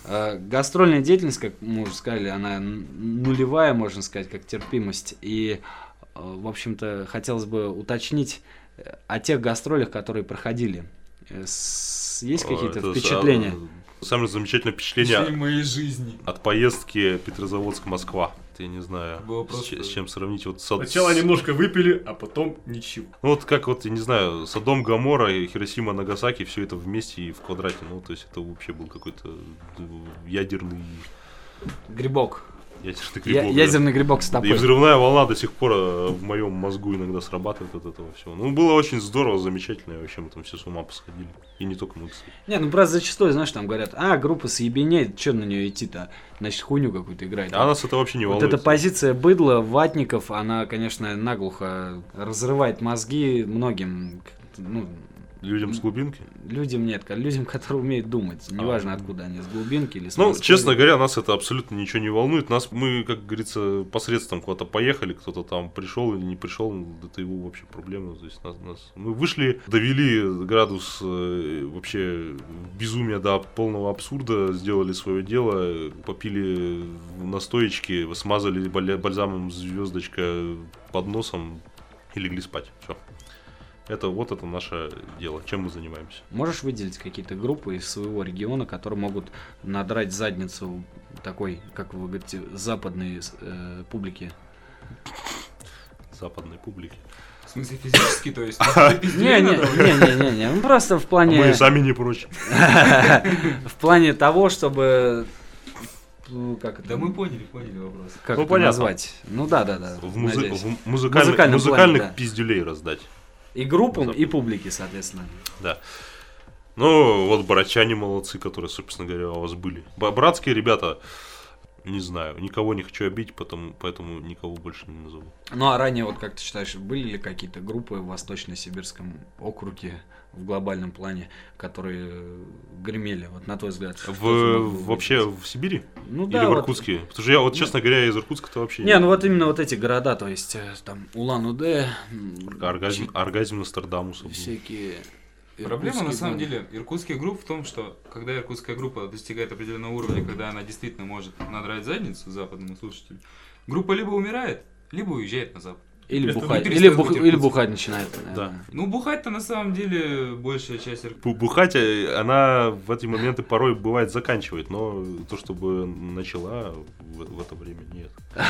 Э, Гастрольная деятельность, как мы уже сказали, она нулевая, можно сказать, как терпимость. И, э, в общем-то, хотелось бы уточнить э, о тех гастролях, которые проходили. Есть какие-то Это впечатления? са- Самое замечательное Впечатление впечатление моей жизни. от поездки Петрозаводск-Москва. Я не знаю, Было с, просто- че- с чем сравнить. Вот со- Сначала с- немножко выпили, а потом ничего. Ну вот как вот, я не знаю, Содом, Гамора и Хиросима, Нагасаки, все это вместе и в квадрате. Ну, то есть это вообще был какой-то э, ядерный, Грибок. Ядерный Я- грибок. да. ядерный грибок с И тобой. взрывная волна до сих пор э, в моем мозгу иногда срабатывает от этого всего. Ну, было очень здорово, замечательно, и вообще мы там все с ума посходили. И не только мы, кстати. Не, ну просто зачастую, знаешь, там говорят, а, группа съебенеет, что на нее идти-то? Значит, хуйню какую-то играет. А нас это вообще не Вот волнует. эта позиция быдла, ватников, она, конечно, наглухо разрывает мозги многим, ну, Людям с глубинки. людям нет, людям, которые умеют думать. Неважно, А. откуда они, с глубинки или с Ну, Москвы. честно говоря, нас это абсолютно ничего не волнует. Нас, мы, как говорится, посредством куда-то поехали, кто-то там пришел или не пришел, это его вообще проблема. То есть нас, нас- мы вышли, довели градус э, вообще безумия до полного абсурда, сделали свое дело, попили настоечки, смазали бальзамом звездочка под носом и легли спать. Все. Это вот это наше дело, чем мы занимаемся. Можешь выделить какие-то группы из своего региона, которые могут надрать задницу такой, как вы говорите, западной э, публике? Западной публики. В смысле физически, то есть? Не, не, не, не, не, не, ну просто в плане... мы сами не прочь. [LAUGHS] В плане того, чтобы... ну, Как это? Да мы поняли, поняли вопрос. Как Ну, это понятно. назвать? Ну да, да, да. В, музы- в музыкальных, музыкальном музыкальных плане, да. пиздюлей раздать. И группам, и публике, соответственно. Да. Ну, вот братчане молодцы, которые, собственно говоря, у вас были. Братские ребята, не знаю, никого не хочу обидеть, потому, поэтому никого больше не назову. Ну а ранее, вот как ты считаешь, были ли какие-то группы в Восточно-Сибирском округе в глобальном плане, которые гремели, вот на твой взгляд? В, вообще в Сибири? ну, Или да, в вот- Иркутске? Потому что я, вот, честно говоря, из Иркутска-то вообще Не, ну вот именно вот эти города, то есть э, там Улан-Удэ, Оргазм, оргазм Нострадамуса. всякие... Проблема на самом деле иркутских групп в том, что когда иркутская группа достигает определенного уровня, когда она действительно может надрать задницу западному слушателю, группа либо умирает, либо уезжает на запад. Или бухать, или, бух- или бухать начинает. Да. Ну, бухать-то на самом деле большая часть Бухать, э, она в эти моменты порой бывает заканчивает, но то, чтобы начала в, в это время, нет. [LAUGHS]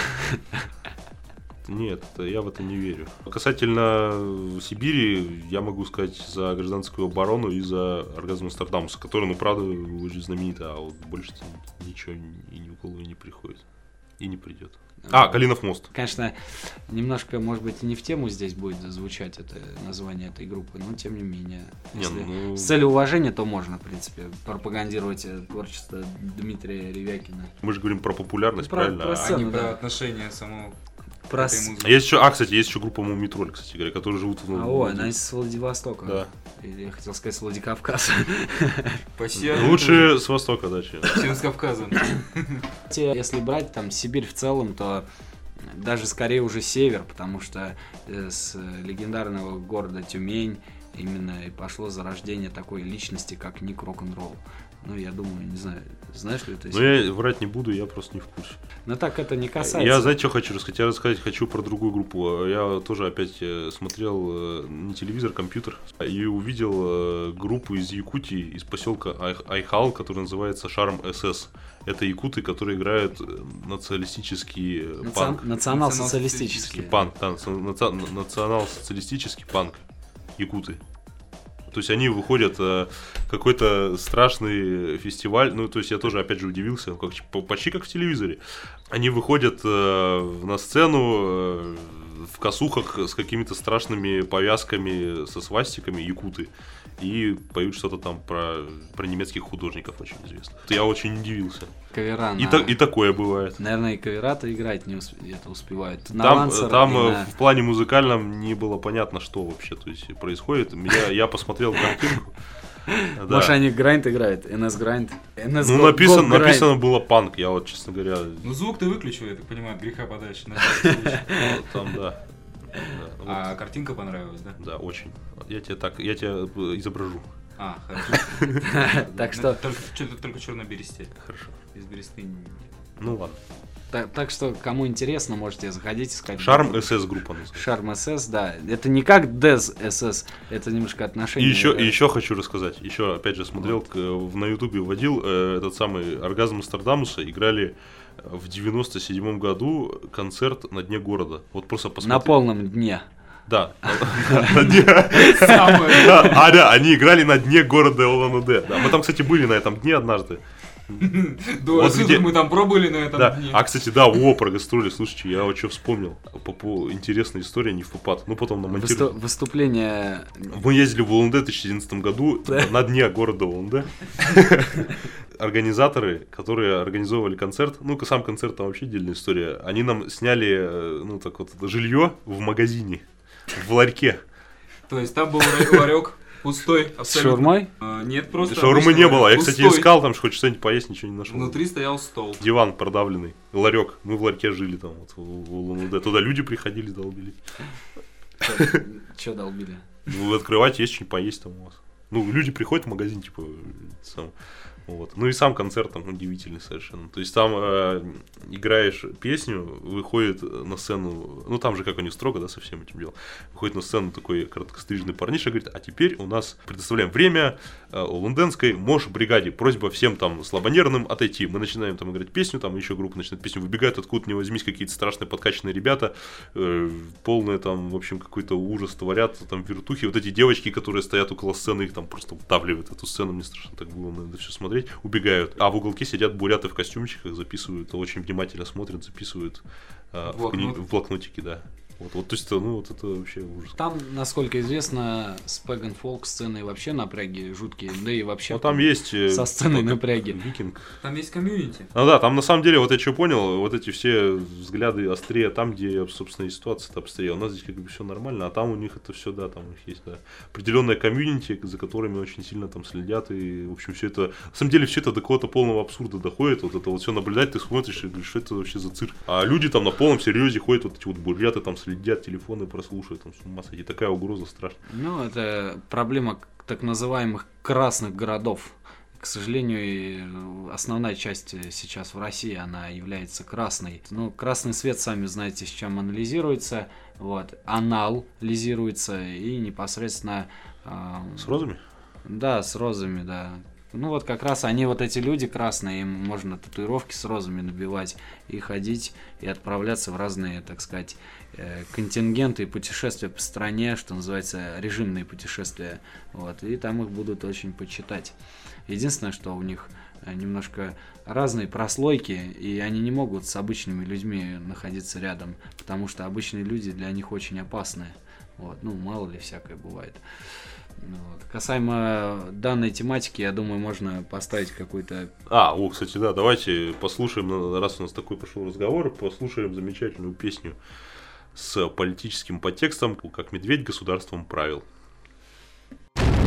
Нет, я в это не верю. Касательно Сибири, я могу сказать за гражданскую оборону и за оргазм Нострадамуса, который, ну, правда, очень знаменитый, а вот больше ничего и ни в голову не приходит. И не придет. А, Калинов мост. Конечно, немножко, может быть, не в тему здесь будет звучать это название этой группы, но тем не менее. Не, Если ну, с целью уважения, то можно, в принципе, пропагандировать э, творчество Дмитрия Ревякина. мы же говорим про популярность, Про- правильно? про А- а сцену, не про да. отношение самого к Про этой с- музыке. А есть еще, а, кстати, есть еще группа Мумитроль, кстати говоря, которые живут в А, о, она из Владивостока. Да. Я хотел сказать с Владикавказа. Почти Лучше с востока, да, чем. чем с Кавказом. Те, Если брать там Сибирь в целом, то даже скорее уже север, потому что э, с легендарного города Тюмень именно и пошло зарождение такой личности, как Ник Рок-н-ролл. Ну, я думаю, не знаю, знаешь ли ты? Но я врать не буду, я просто не в курсе. Но так это не касается. Я, знаете, что хочу рассказать? Я рассказать хочу про другую группу. Я тоже опять э, смотрел э, не телевизор, компьютер, и увидел э, группу из Якутии, из поселка Ай- Айхал, который называется Шарм СС. Это якуты, которые играют националистический Национ- панк. Национал-социалистический. Панк, да, наци- национал-социалистический панк. Якуты. То есть они выходят э, какой-то страшный фестиваль. Ну, то есть я тоже опять же удивился, как, по- почти как в телевизоре. Они выходят э, на сцену, э, в косухах с какими-то страшными повязками, со свастиками, якуты. И поют что-то там про, про немецких художников очень известно. Я очень удивился. Кавера И, на- та- и такое бывает. Наверное, и кавера-то играть не усп- это успевают. На Там, лансерах там и э, на- в плане музыкальном не было понятно, что вообще то есть, происходит. Я, я посмотрел картинку. [LAUGHS] Да. Может, они грайнд играют? NS грайнд? NS Ну, Go- написано, Go Grind. написано было панк. Я вот, честно говоря, Ну, звук ты выключил, я так понимаю, от греха подальше. [LAUGHS] там, да. Вот, А картинка понравилась, да? да, очень. Я тебе так, я тебя э, изображу. А, хорошо. [LAUGHS] Так что, Только, черно-бересте. Хорошо. Из бересты. Ну ладно. так, так что, кому интересно, можете заходить искать. Шарм. СС группа называется. Шарм СС, да. Это не как Dez СС, это немножко И отношение. еще, это- и еще хочу рассказать. Еще, опять же, смотрел, к- в- на Ютубе вводил э, этот самый оргазм Амстердамуса. Играли э, в 97 году концерт на дне города. Вот просто посмотри. На полном дне. Да. [LAUGHS] А, да, они играли на дне города Улан-Удэ. Да, мы там, кстати, были на этом дне однажды. Да, Вот где- мы там пробыли на этом Да. дне. А, кстати, да, о, про гастроли, слушайте, я вот что вспомнил. По, по интересная история, не в попад. Ну, потом на Высту- Выступление Мы ездили в Улан-Удэ в 2011 году Да. на дне города Улан-Удэ. [LAUGHS] Организаторы, которые организовывали концерт, ну, сам концерт там вообще отдельная история, они нам сняли, э, ну, так вот, жилье в магазине, в ларьке. То есть там был ла- ларек пустой, абсолютно. шаурмой. А, Нет, просто Шаурмы не было. Я, кстати, пустой. искал там, хоть что-нибудь поесть, ничего не нашел. Внутри стоял стол. Диван продавленный, ларек. Мы в ларьке жили там, вот, в. Туда люди приходили, долбили. Че долбили? Ну, Вы открываете, есть что-нибудь поесть там у вас. Ну, люди приходят в магазин, типа, сам. Вот. Ну и сам концерт там удивительный совершенно. То есть там э, играешь песню, выходит на сцену, ну там же как у них строго, да, со всем этим делом. Выходит на сцену такой короткострижный парниша, говорит, а теперь у нас предоставляем время э, лондонской Мош бригаде. Просьба всем там слабонервным отойти. Мы начинаем там играть песню, там еще группа начинает песню, выбегают откуда не возьмись какие-то страшные подкачанные ребята, э, полные там, в общем, какой-то ужас творят, там вертухи. Вот эти девочки, которые стоят около сцены, их там просто вдавливают эту сцену, мне страшно так было на все смотреть, убегают. А в уголке сидят буряты в костюмчиках, записывают, очень внимательно смотрят, записывают э, в, кни- в блокнотике, да. Вот, вот, то есть, ну, вот это вообще ужас. Там, насколько известно, с Пэган Фолк сцены вообще напряги жуткие, да и вообще Но там есть... э, со сценой вот, напряги. Викинг. Там есть комьюнити. Ну да, там на самом деле, вот я что понял, вот эти все взгляды острее там, где, собственно, и ситуация-то обстрее. У нас здесь как бы все нормально, а там у них это все, да, там у них есть, да, определенная комьюнити, за которыми очень сильно там следят, и, в общем, все это, на самом деле, все это до какого-то полного абсурда доходит, вот это вот все наблюдать, ты смотришь и говоришь, что это вообще за цирк. А люди там на полном серьезе ходят, вот эти вот буряты там следят, телефоны прослушивают, там с ума сойти, такая угроза страшная. Ну, это проблема так называемых красных городов. К сожалению, э, основная часть э, сейчас в России, она является красной. Ну, красный свет, сами знаете, с чем анализируется. Вот, анализируется и непосредственно... эм, С розами? Да, с розами, да. Ну вот как раз они вот эти люди красные, им можно татуировки с розами набивать и ходить и отправляться в разные, так сказать, э, контингенты и путешествия по стране, что называется режимные путешествия. Вот, и там их будут очень почитать. Единственное, что у них э, немножко разные прослойки, и они не могут с обычными людьми находиться рядом, потому что обычные люди для них очень опасны. Вот, ну, мало ли всякое бывает. Ну Вот. Касаемо данной тематики, я думаю, можно поставить какой-то... А, о, кстати, да, давайте послушаем, раз у нас такой пошел разговор, послушаем замечательную песню с политическим подтекстом, как «Медведь государством правил». Государством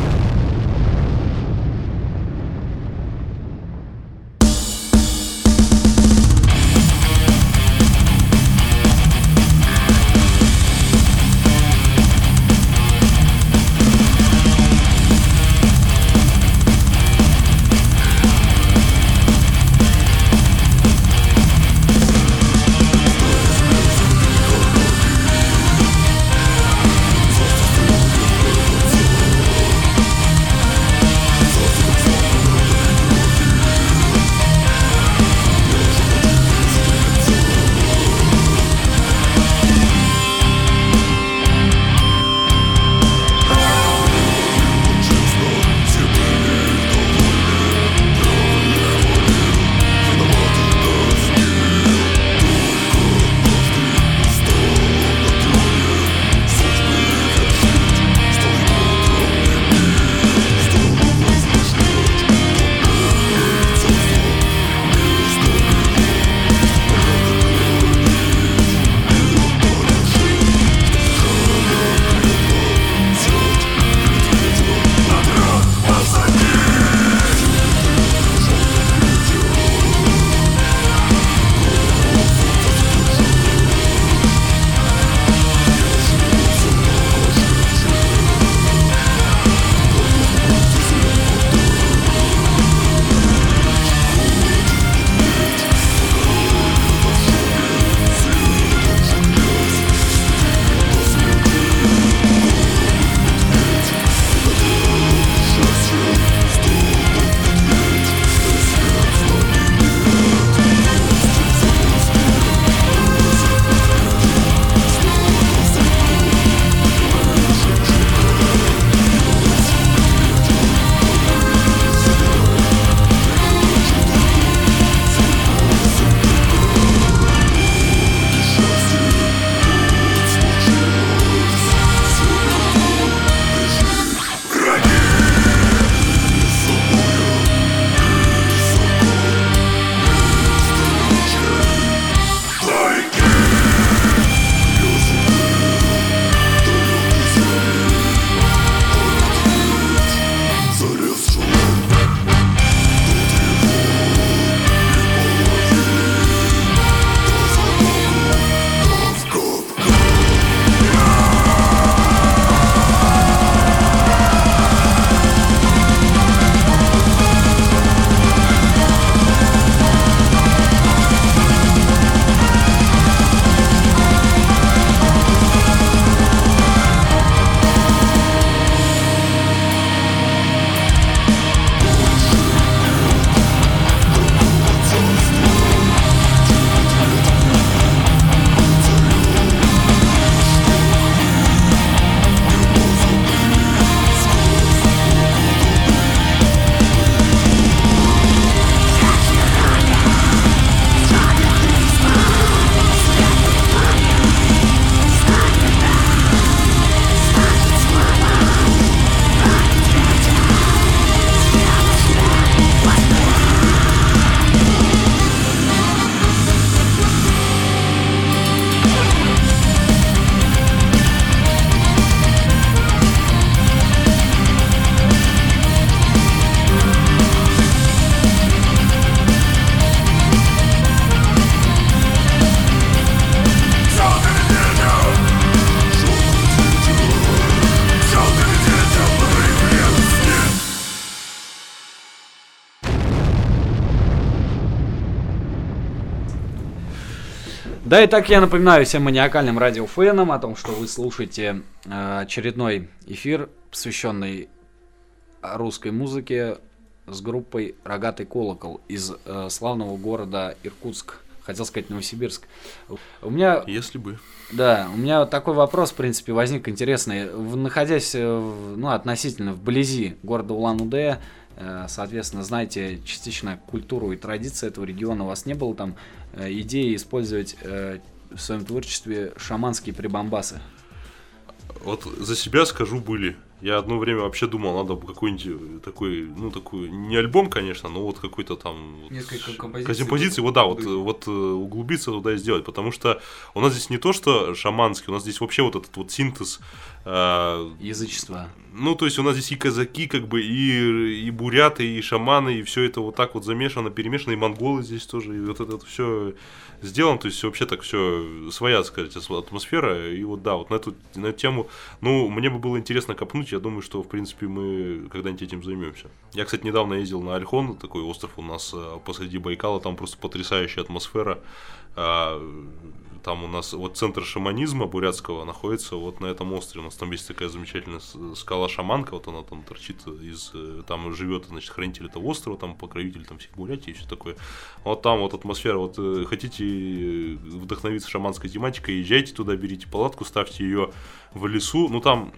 Да, и так я напоминаю всем маниакальным радиофенам о том, что вы слушаете э, очередной эфир, посвященный русской музыке с группой «Рогатый колокол» из э, славного города Иркутск. Хотел сказать Новосибирск. У меня Если бы. да, у меня вот такой вопрос, в принципе, возник интересный. В- Находясь, э, в- ну, относительно вблизи города Улан-Удэ, соответственно, знаете частично культуру и традиции этого региона, у вас не было там э, идеи использовать э, в своем творчестве шаманские прибамбасы? Вот за себя скажу, были. Я одно время вообще думал, надо бы какой-нибудь такой, ну, такой, не альбом, конечно, но вот какой-то там... вот Несколько композиций. Композиций, вот да, вот, вот э, углубиться туда и сделать, потому что у нас здесь не то, что шаманский, у нас здесь вообще вот этот вот синтез э, Язычество. Ну, то есть у нас здесь и казаки, как бы, и, и буряты, и шаманы, и все это вот так вот замешано, перемешано, и монголы здесь тоже, и вот это все сделано, то есть вообще так все своя, сказать, атмосфера, и вот да, вот на эту, на эту тему, ну, мне бы было интересно копнуть, я думаю, что, в принципе, мы когда-нибудь этим займемся. Я, кстати, недавно ездил на Альхон, такой остров у нас э, посреди Байкала, там просто потрясающая атмосфера, А, там у нас вот центр шаманизма бурятского находится вот на этом острове. У нас там есть такая замечательная скала шаманка, вот она там торчит из, э, там живет, значит, хранитель этого острова, там покровитель там всех Бурятии и все такое. Вот там вот атмосфера, вот э, хотите э, вдохновиться шаманской тематикой, езжайте туда, берите палатку, ставьте ее в лесу, ну там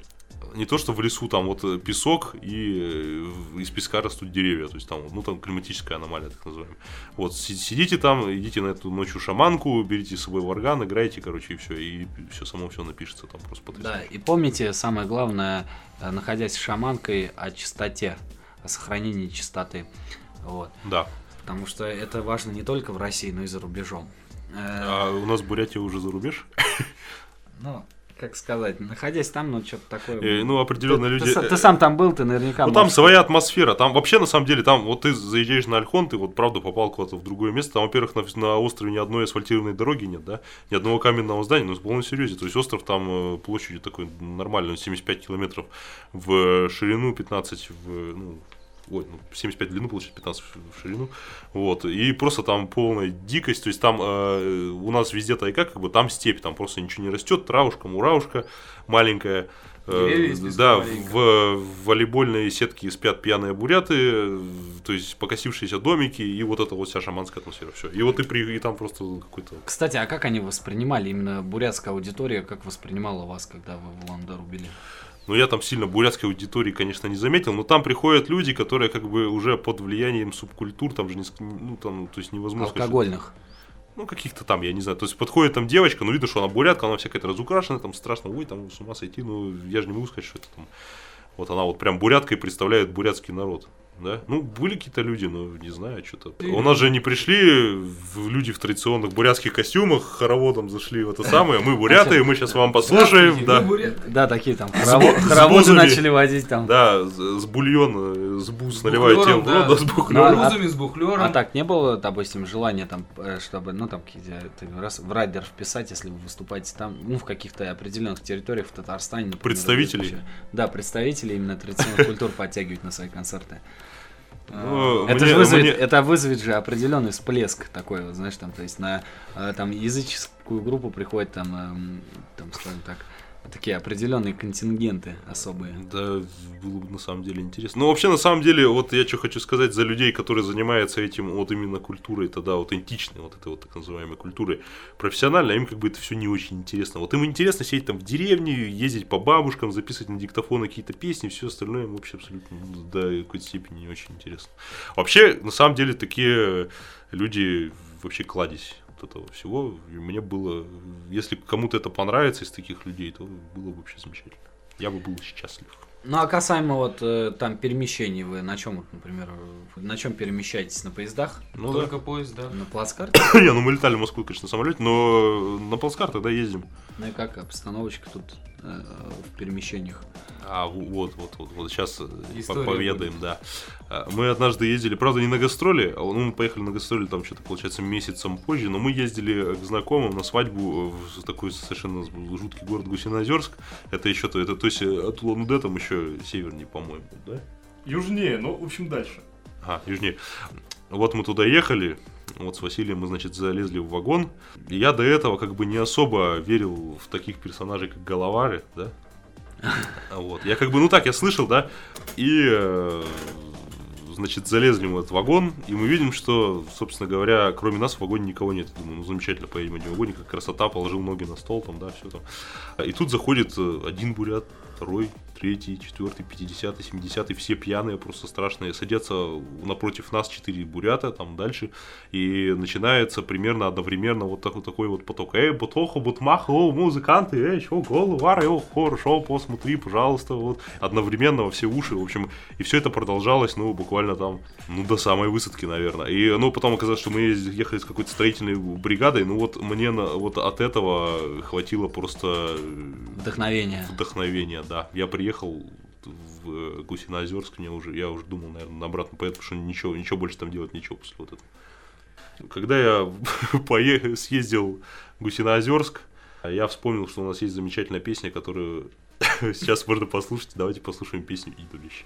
не то, что в лесу, там вот э, песок, и э, из песка растут деревья, то есть там, ну там климатическая аномалия, так называемая. Вот, си- сидите там, идите на эту ночью шаманку, берите с собой варган, играйте, короче, и все, и все само все напишется там просто Да, потрясающе. и помните, самое главное, э, находясь с шаманкой, о чистоте, о сохранении чистоты. Вот. Да. Потому что это важно не только в России, но и за рубежом. А у нас Бурятия уже за рубеж. [LAUGHS] Ну, как сказать, находясь там, ну, что-то такое... Э, Ну, определенно ты, люди... ты ты сам там был, ты наверняка... Ну, там можешь- своя атмосфера. Там вообще, на самом деле, там вот ты заезжаешь на Альхон, ты вот правда попал куда-то в другое место. Там, во-первых, на, на острове ни одной асфальтированной дороги нет, да, ни одного каменного здания, ну, в полном серьезе. То есть остров там э, площадью такой нормальный, 75 километров в ширину, 15 в, ну, Ой, ну, 75 в длину, получается, 15 в ширину. Вот. И просто там полная дикость. То есть там э, у нас везде тайга, как бы там степь, там просто ничего не растет. Травушка, муравушка маленькая. Э, Деревья да, маленько. в, в волейбольной сетке спят пьяные буряты, э, то есть покосившиеся домики, и вот это вот вся шаманская атмосфера. Все. И вот ты при, и там просто какой-то. Кстати, а как они воспринимали, именно бурятская аудитория, как воспринимала вас, когда вы в Улан-Удэ рубили? Ну, я там сильно бурятской аудитории, конечно, не заметил, но там приходят люди, которые как бы уже под влиянием субкультур, там же не, ну, там, то есть невозможно. Алкогольных. Ну, каких-то там, я не знаю. То есть подходит там девочка, ну, видно, что она бурятка, она вся какая-то разукрашена, там страшно, ой, там с ума сойти, ну, я же не могу сказать, что это там. Вот она вот прям буряткой представляет бурятский народ. Да? Ну, были какие-то люди, но не знаю, что-то. У нас же не пришли люди в традиционных бурятских костюмах, хороводом зашли в это самое. Мы буряты, и мы сейчас вам послушаем. Да, Да, такие там хороводы начали водить там. да, с с бульона, с бус наливают тем в рот, с Ну, а- Грузами с бухлером. А так не было, допустим, желания там, э, чтобы, ну, там, раз в райдер вписать, если вы выступаете там, ну, в каких-то определенных территориях в Татарстане. Представителей. Да, представителей именно традиционных культур подтягивать на свои концерты. Ну, это мне- же вызовет, мне- это вызовет же определенный всплеск такой, вот, знаешь, там, то есть на э, там языческую группу приходят там, эм, там, скажем так, такие определенные контингенты особые. Да, было бы на самом деле интересно. Ну, вообще, на самом деле, вот я что хочу сказать за людей, которые занимаются этим, вот именно культурой, тогда аутентичной, вот этой вот так называемой культурой, профессионально, им как бы это все не очень интересно. Вот им интересно сидеть там в деревне, ездить по бабушкам, записывать на диктофоны какие-то песни, все остальное им вообще абсолютно ну, до какой-то степени не очень интересно. Вообще, на самом деле, такие люди вообще кладезь вот этого всего. И мне было, если кому-то это понравится из таких людей, то было бы вообще замечательно. Я бы был счастлив. Ну а касаемо вот э, там перемещений, вы на чем, например, вы на чем перемещаетесь на поездах? Ну Только поезд, да. На плацкарте? да. [COUGHS] Не, ну мы летали в Москву, конечно, на самолете, но на плацкартах, да, ездим. Ну и как обстановочка тут в перемещениях? А, вот, вот, вот, вот сейчас История поведаем, будет. да. А, Мы однажды ездили, правда, не на гастроли, а, ну, мы поехали на гастроли там что-то, получается, месяцем позже, но мы ездили к знакомым на свадьбу в такой совершенно жуткий город Гусиноозерск. Это еще то, это, то есть э, от Улан-Удэ там еще севернее, по-моему, да? Южнее, ну, в общем, дальше. Ага, южнее. Вот мы туда ехали, Вот с Василием мы, значит, залезли в вагон. Я до этого как бы не особо верил в таких персонажей, как Головари, да? [LAUGHS] Вот. Я как бы, ну так, я слышал, да, и, э, значит, залезли мы в этот вагон, и мы видим, что, собственно говоря, кроме нас в вагоне никого нет. Думаю, ну замечательно, поедем один вагоне, как красота, положил ноги на стол, там, да, все там. И тут заходит э, один бурят, второй, третий, четвертый, пятидесятый, семидесятый, все пьяные, просто страшные, садятся напротив нас четыре бурята, там дальше, и начинается примерно одновременно вот такой, такой вот поток. Эй, бутоху, бутмах, о, музыканты, эй, чё, голову, ар, о, хорошо, посмотри, пожалуйста, вот, одновременно во все уши, в общем, и все это продолжалось, ну, буквально там, ну, до самой высадки, наверное. И, ну, потом оказалось, что мы ехали с какой-то строительной бригадой, ну, вот мне на, вот от этого хватило просто Вдохновение. вдохновения, да. Я приехал в Гусиноозерск, мне уже, я уже думал, наверное, на обратно поеду, потому что ничего, ничего больше там делать нечего после вот этого. Когда я [LAUGHS] поехал, съездил в Гусиноозерск, я вспомнил, что у нас есть замечательная песня, которую [LAUGHS] сейчас можно послушать. Давайте послушаем песню «Идолище».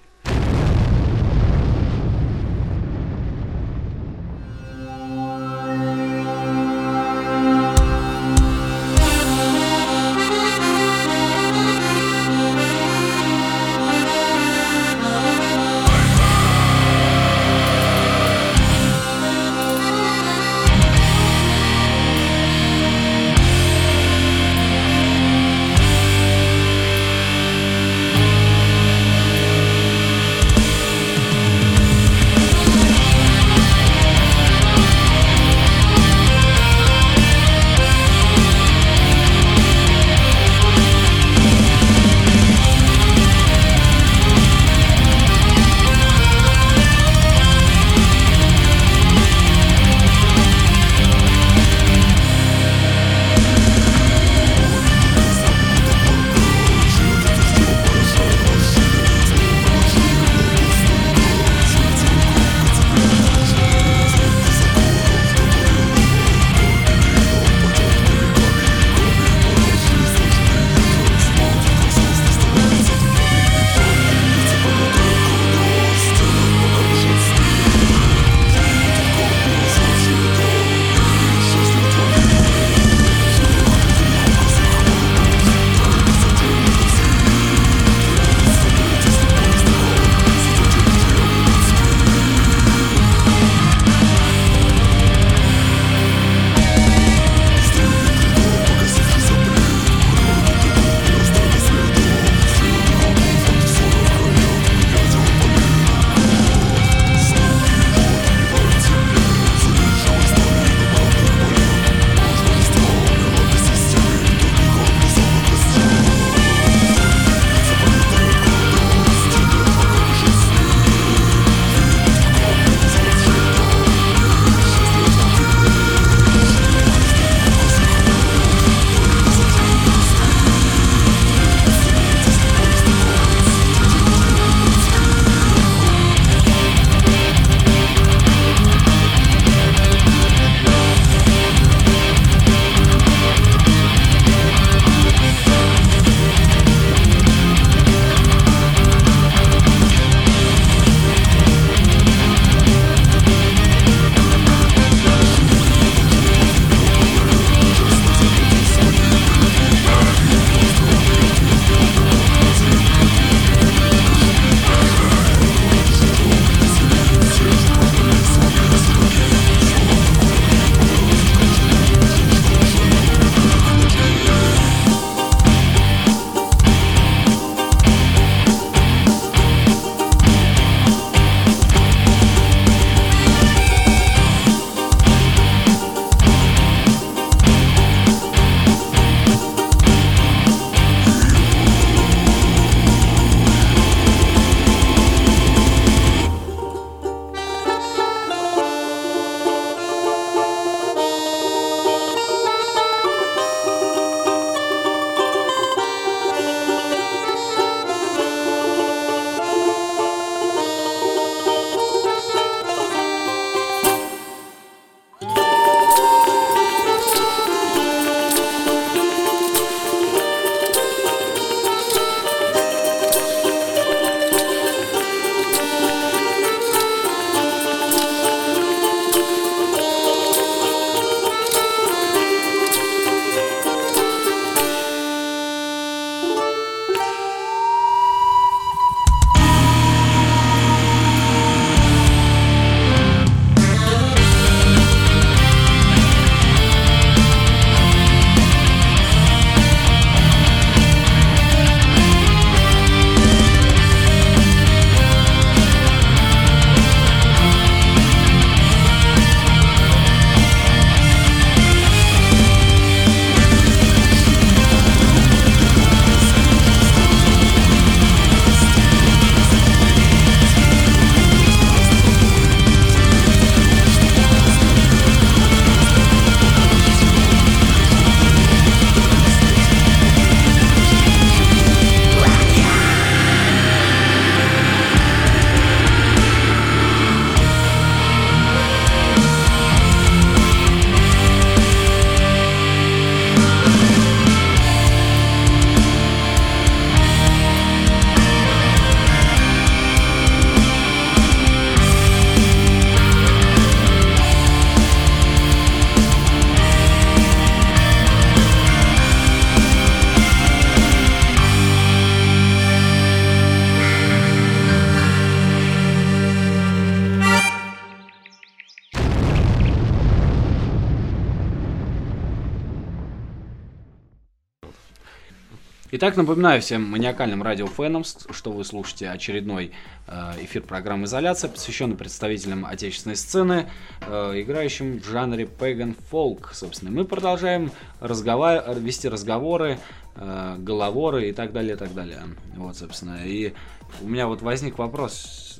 Итак, напоминаю всем маниакальным радиофенам, что вы слушаете очередной э, эфир программы «Изоляция», посвященный представителям отечественной сцены, э, играющим в жанре пэган фолк. Собственно, мы продолжаем разгова- вести разговоры, э, головоры и так далее, и так далее. Вот, собственно, и у меня вот возник вопрос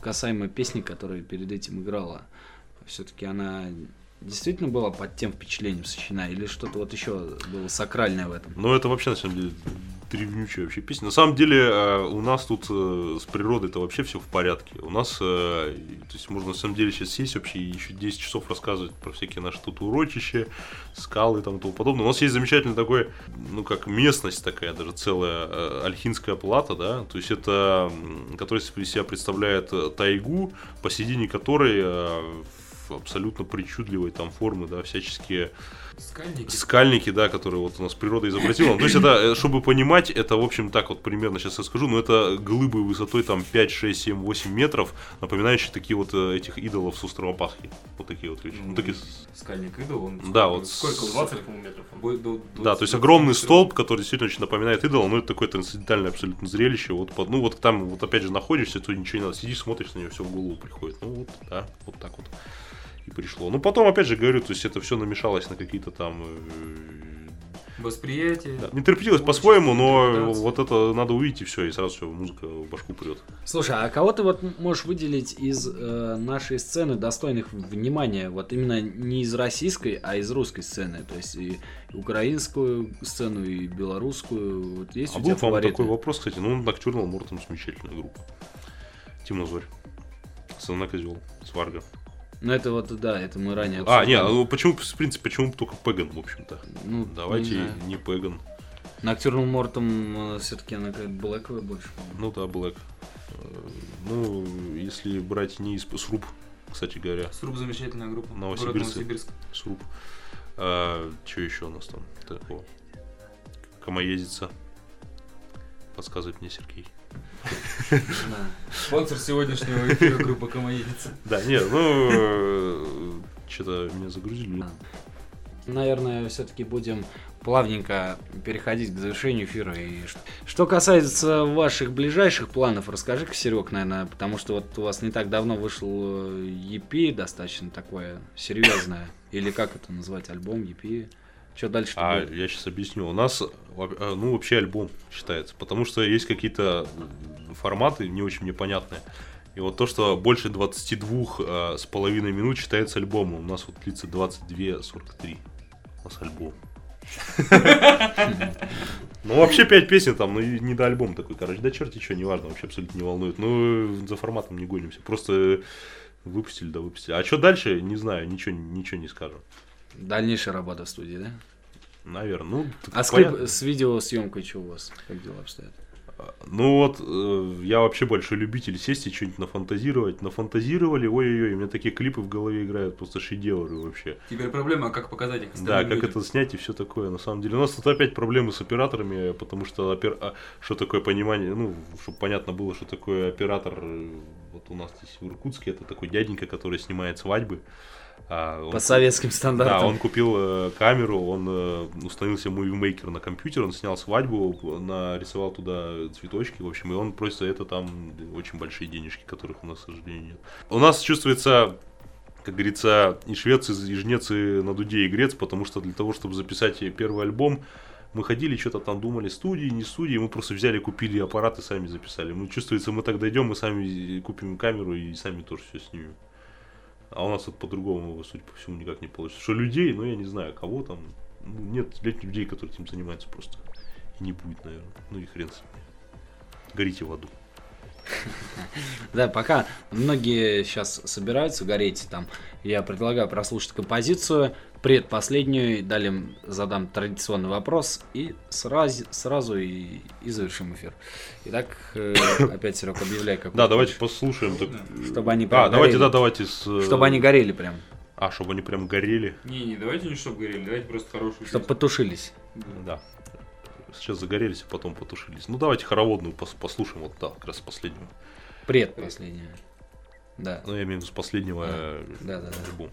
касаемо песни, которая перед этим играла. Все-таки она действительно была под тем впечатлением сочинена, или что-то вот еще было сакральное в этом? Ну, это вообще, на самом деле, древнючая вообще песня. На самом деле, э, у нас тут э, с природой это вообще все в порядке. У нас, э, то есть, можно на самом деле сейчас сесть вообще еще 10 часов рассказывать про всякие наши тут урочища, скалы и тому тому подобное. У нас есть замечательный такой, ну, как местность такая, даже целая Альхинская плата, да, то есть это, которая из себя представляет тайгу, посередине которой в абсолютно причудливой там формы, да, всяческие Скальники. скальники, да, которые вот у нас природа изобразила. Ну, То есть это, э, чтобы понимать, это, в общем, так вот примерно сейчас я скажу, но это глыбы высотой там 5, 6, 7, 8 метров, напоминающие такие вот э, этих идолов с острова Пасхи. Вот такие вот вещи. Ну, такие Скальник идол, он... Да, вот Сколько? с- 20, по-моему, метров. до- Да, 20 то есть огромный столб, который действительно очень напоминает идола, но это такое трансцендентальное абсолютно зрелище. Вот, под, ну вот там вот опять же находишься, то ничего не надо, сидишь, смотришь на нее, все в голову приходит. Ну вот, да, вот так вот и пришло. Ну потом, опять же говорю, то есть это все намешалось на какие-то там э, Восприятие. Да, Интерпретировалось Очень по-своему, но вот это надо увидеть и все, и сразу все, музыка в башку прет. Слушай, а кого ты вот можешь выделить из э, нашей сцены достойных внимания? Вот именно не из российской, а из русской сцены. То есть и украинскую сцену, и белорусскую. Вот есть А у был, тебя фавориты? такой вопрос, кстати, ну, Ноктюрнал Мортон замечательная группа. Темнозорь. Сына Козел, Сварга. Ну это вот, да, это мы ранее А, обсуждали. ну почему, в принципе, почему только Пеган, в общем-то? Ну, Давайте не не Пеган. Ноктюрнал Мортом все-таки она какая-то блэковая больше. по-моему. Ну да, Блэк. Э, Ну, если брать не из Сруб, кстати говоря, Сруб замечательная группа. Город Новосибирск. Новосибирск. Сруб. А, что еще у нас там такого? Комоездица. Подсказывает мне Сергей. Спонсор сегодняшнего эфира группа Комоедица. Да, нет, ну, что-то меня загрузили. Наверное, все-таки будем плавненько переходить к завершению эфира. И что касается ваших ближайших планов, расскажи-ка, Серег, наверное, потому что вот у вас не так давно вышел э, EP, достаточно такое серьезное. Или как это назвать, альбом, EP? Что дальше А будет? я сейчас объясню. У нас, э, ну, вообще альбом считается, потому что есть какие-то форматы не очень мне понятные. И вот то, что больше 22 э, с половиной минут считается альбомом. У нас вот длится 22-43. У нас альбом. [LAUGHS] Ну, вообще 5 песен там, ну, не до альбома такой, короче. Да черти что, неважно, вообще абсолютно не волнует. Ну, за форматом не гонимся. Просто выпустили, да выпустили. А что дальше, не знаю, ничего, ничего не скажем. Дальнейшая работа в студии, да? Наверное. Ну, А с, клип- с видеосъемкой что у вас? Как дела обстоят? Ну вот, э, я вообще большой любитель сесть и что-нибудь нафантазировать. Нафантазировали, ой-ой-ой, у меня такие клипы в голове играют, просто шедевры вообще. Теперь проблема, как показать их Да, как людям. это снять и все такое. На самом деле, у нас тут опять проблемы с операторами, потому что опер- а, что такое понимание, ну, чтобы понятно было, что такое оператор. э, Вот у нас здесь в Иркутске это такой дяденька, который снимает свадьбы. А он- По советским да, стандартам. он купил э, камеру, он э, установил себе мувимейкер на компьютер, он снял свадьбу, нарисовал туда цветочки, в общем, и он просит за это там очень большие денежки, которых у нас, к сожалению, нет. У нас чувствуется, как говорится, и швец, и жнец, и на дуде, и грец, потому что для того, чтобы записать первый альбом, мы ходили, что-то там думали, студии, не студии, мы просто взяли, купили аппарат и сами записали. Мы чувствуется, мы так дойдем, мы сами купим камеру и сами тоже все снимем. А у нас это по-другому, судя по всему, никак не получится. Что людей, ну я не знаю, кого там. Ну, нет нет людей, которые этим занимаются просто. И не будет, наверное. Ну и хрен с ними. Горите в аду. [LAUGHS] Да, пока многие сейчас собираются гореть, там, я предлагаю прослушать композицию, предпоследнюю, далее задам традиционный вопрос и сразу, сразу и, и завершим эфир. Итак, э, [COUGHS] опять, Серег, объявляй, как Да, давайте послушаем. так, Чтобы они А, прям давайте, горели. да, давайте с... э, Чтобы они горели прям, А, чтобы они прям горели. Не-не, давайте не чтоб горели, давайте просто хорошую чтобы потушились. Да. Сейчас загорелись, а потом потушились. Ну, давайте хороводную пос- послушаем. Вот, да, как раз с последнего. Предпоследняя. Да. Ну, я имею в виду с последнего э, Да, да, да. альбома.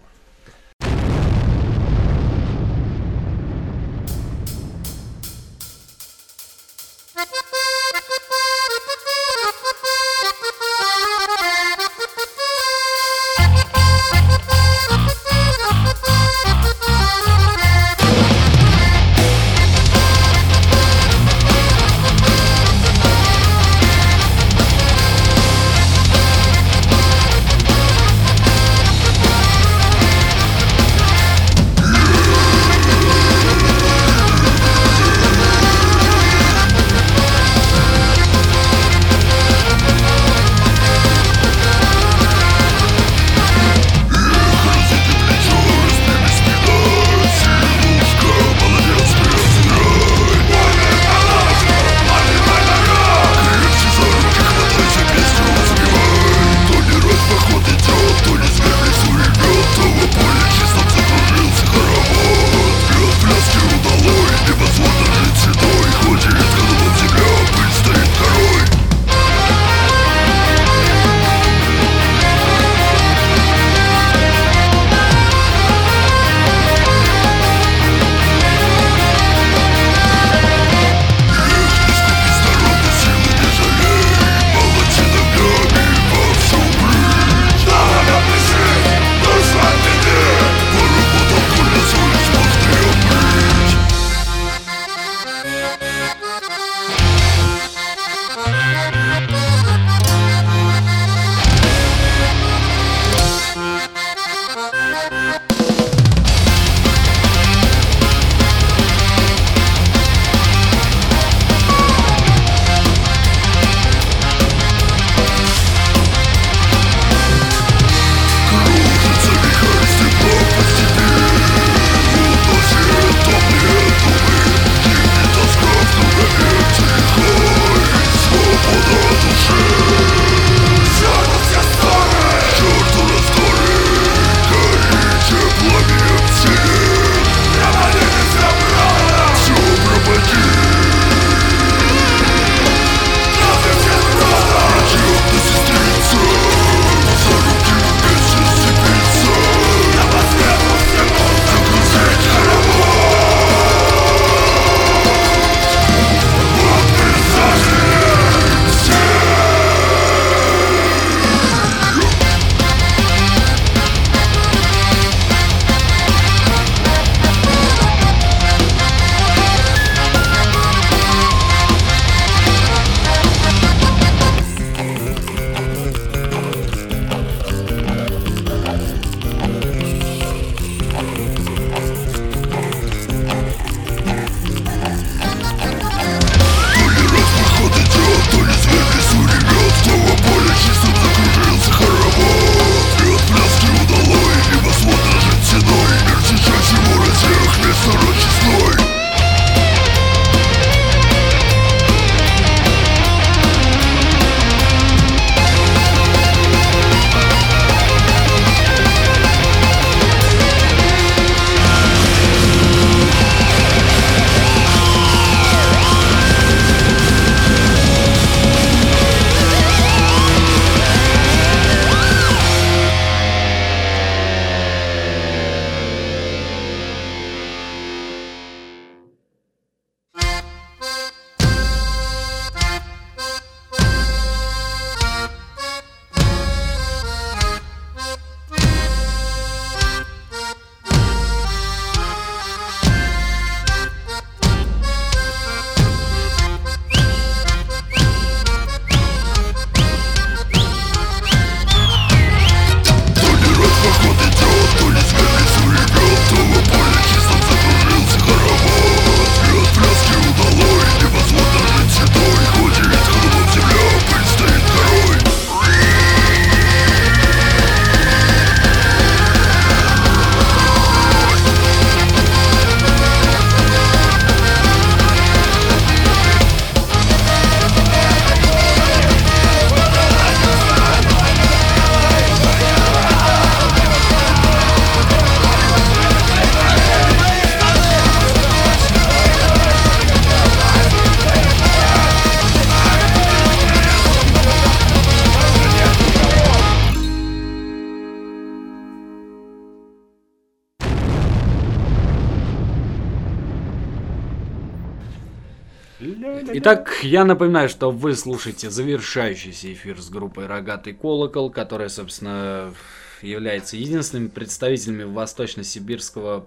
Итак, я напоминаю, что вы слушаете завершающийся эфир с группой «Рогатый колокол», которая, собственно, является единственными представителями восточно-сибирского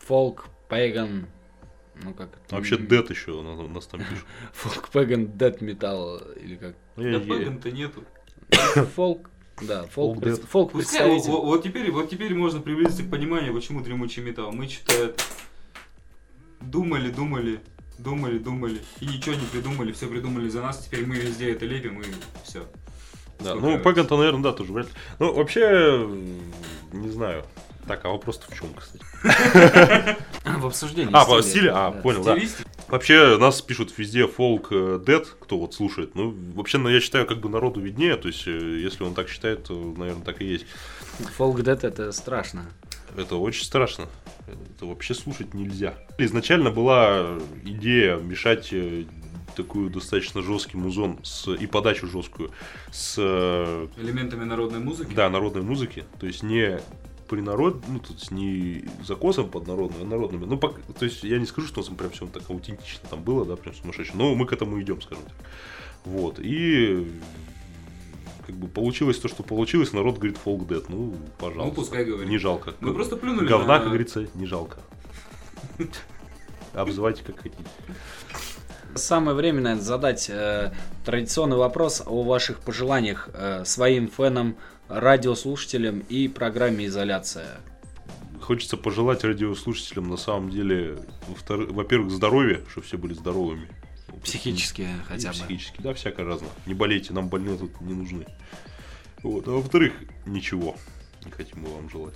фолк, пэган, ну как это? Вообще, Дед еще у нас, у нас там пишут. [LAUGHS] Фолк, пэган, дед металл, или как? Я- Да пэган-то нету. [COUGHS] Фолк, да, фолк, пред- фолк Пускай, представитель. вот- вот теперь, вот теперь можно приблизиться к пониманию, почему дремучий металл. Мы что-то думали, думали, думали, думали, и ничего не придумали, все придумали за нас, теперь мы везде это лепим, и все. Да, Сколько- ну, Пэган-то, наверное, да, тоже вряд ли. Ну, вообще, не знаю. Так, а вопрос-то в чем, кстати? [LAUGHS] В обсуждении А, по стиле? А, понял, да. Вообще, нас пишут везде фолк дед, кто вот слушает. Ну, вообще, ну, я считаю, как бы народу виднее. То есть, э, если он так считает, то, наверное, так и есть. Фолк дед это страшно. Это очень страшно. Это вообще слушать нельзя. Изначально была идея мешать э, такую достаточно жесткий музон с, и подачу жесткую с э, Элементами народной музыки. да, народной музыки. То есть не принарод, ну, то есть не закосом под народную, а народными. Ну, пок- то есть я не скажу, что у нас прям все так аутентично там было, да, прям сумасшедше. Но мы к этому идем, скажем так. Вот. И как бы получилось то, что получилось, народ говорит фолк дед. Ну, пожалуйста. Ну, пускай говорит. Не жалко. Мы просто плюнули Говна, на- как говорится, не жалко. Обзывайте как хотите. Самое время, наверное, задать э, традиционный вопрос о ваших пожеланиях э, своим фенам, радиослушателям и программе «Изоляция». Хочется пожелать радиослушателям на самом деле, во-первых, здоровья, чтобы все были здоровыми. Психически И хотя бы. Психически, да, всякое разное. Не болейте, нам больные тут не нужны. Вот. А во-вторых, ничего не хотим мы вам желать.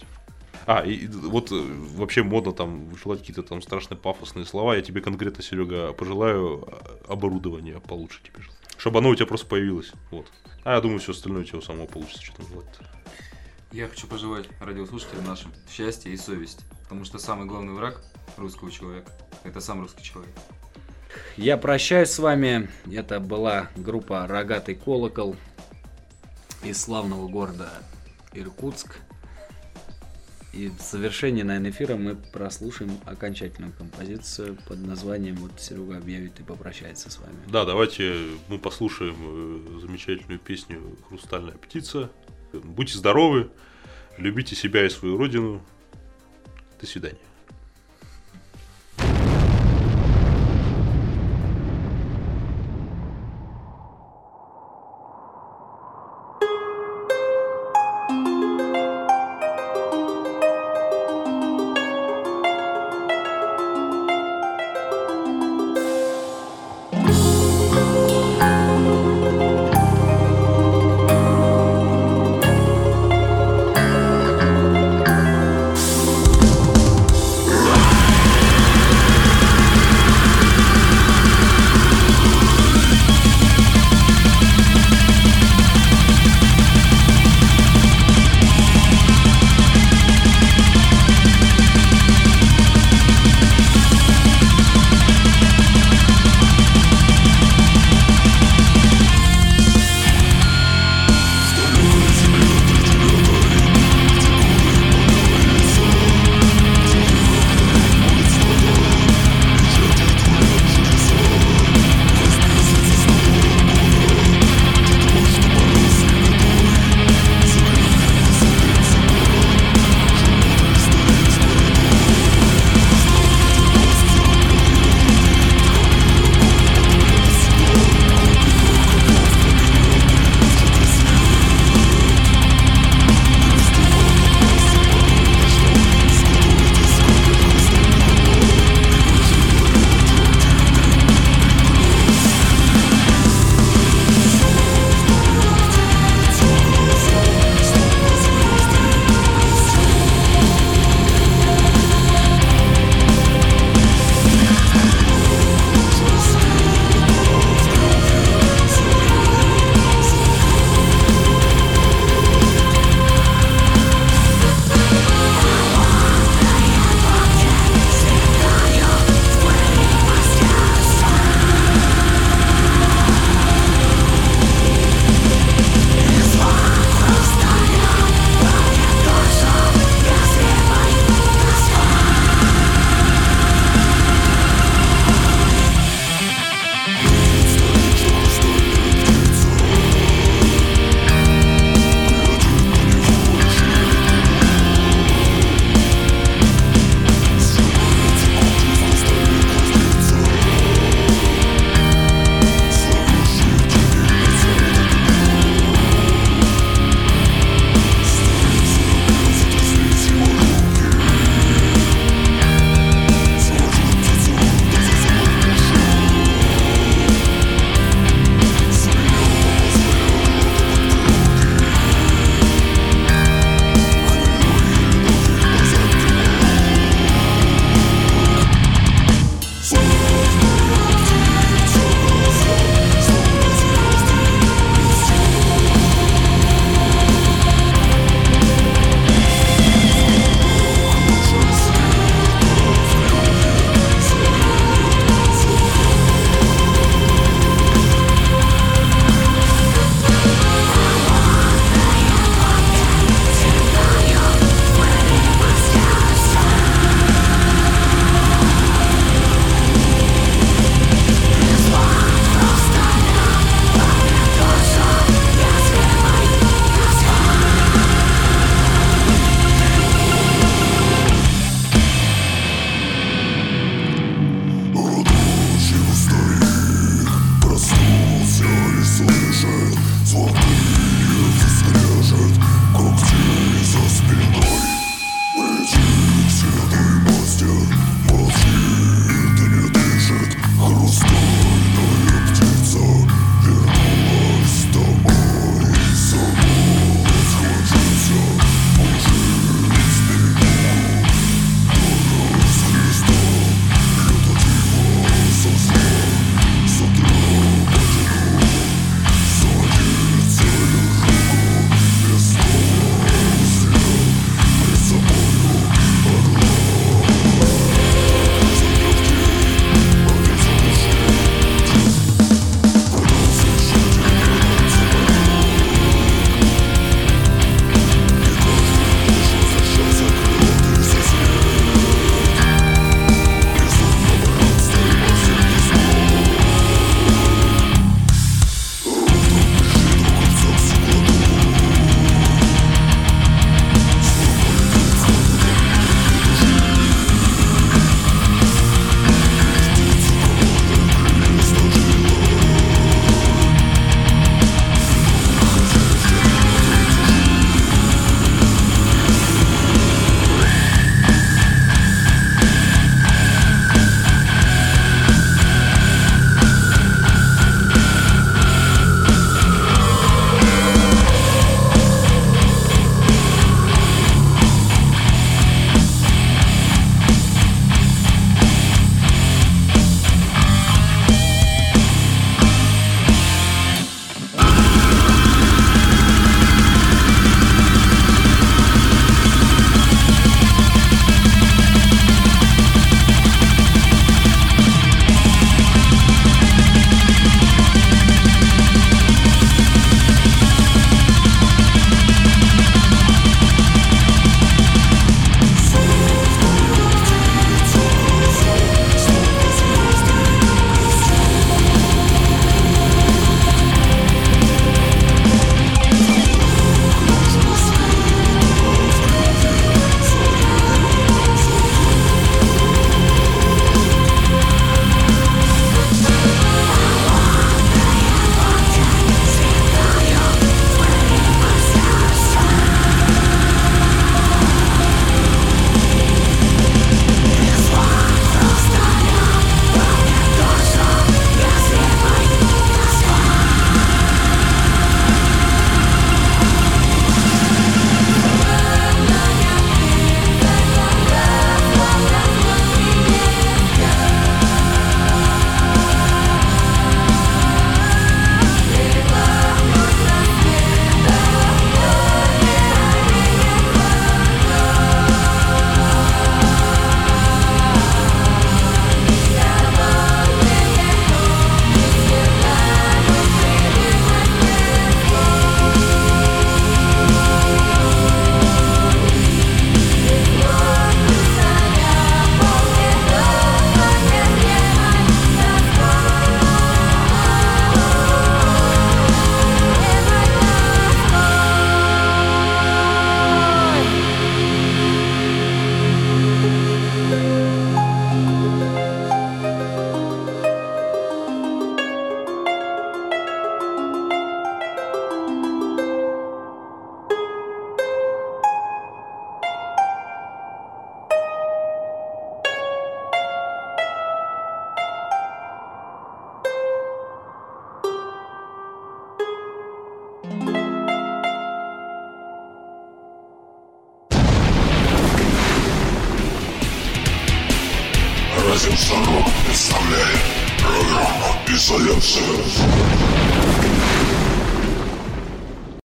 А, и вот э, вообще модно там желать какие-то там страшные пафосные слова. Я тебе конкретно, Серега, пожелаю а, оборудование получше тебе. Чтобы оно у тебя просто появилось. Вот. А я думаю, все остальное у тебя у самого получится. Что там желать Я хочу пожелать радиослушателям нашим счастья и совести. Потому что самый главный враг русского человека – это сам русский человек. Я прощаюсь с вами. Это была группа «Рогатый колокол» из славного города Иркутск. И в завершении, наверное, эфира мы прослушаем окончательную композицию под названием вот Серега объявит и попрощается с вами. Да, давайте мы послушаем э, замечательную песню «Хрустальная птица». Будьте здоровы, любите себя и свою родину. До свидания.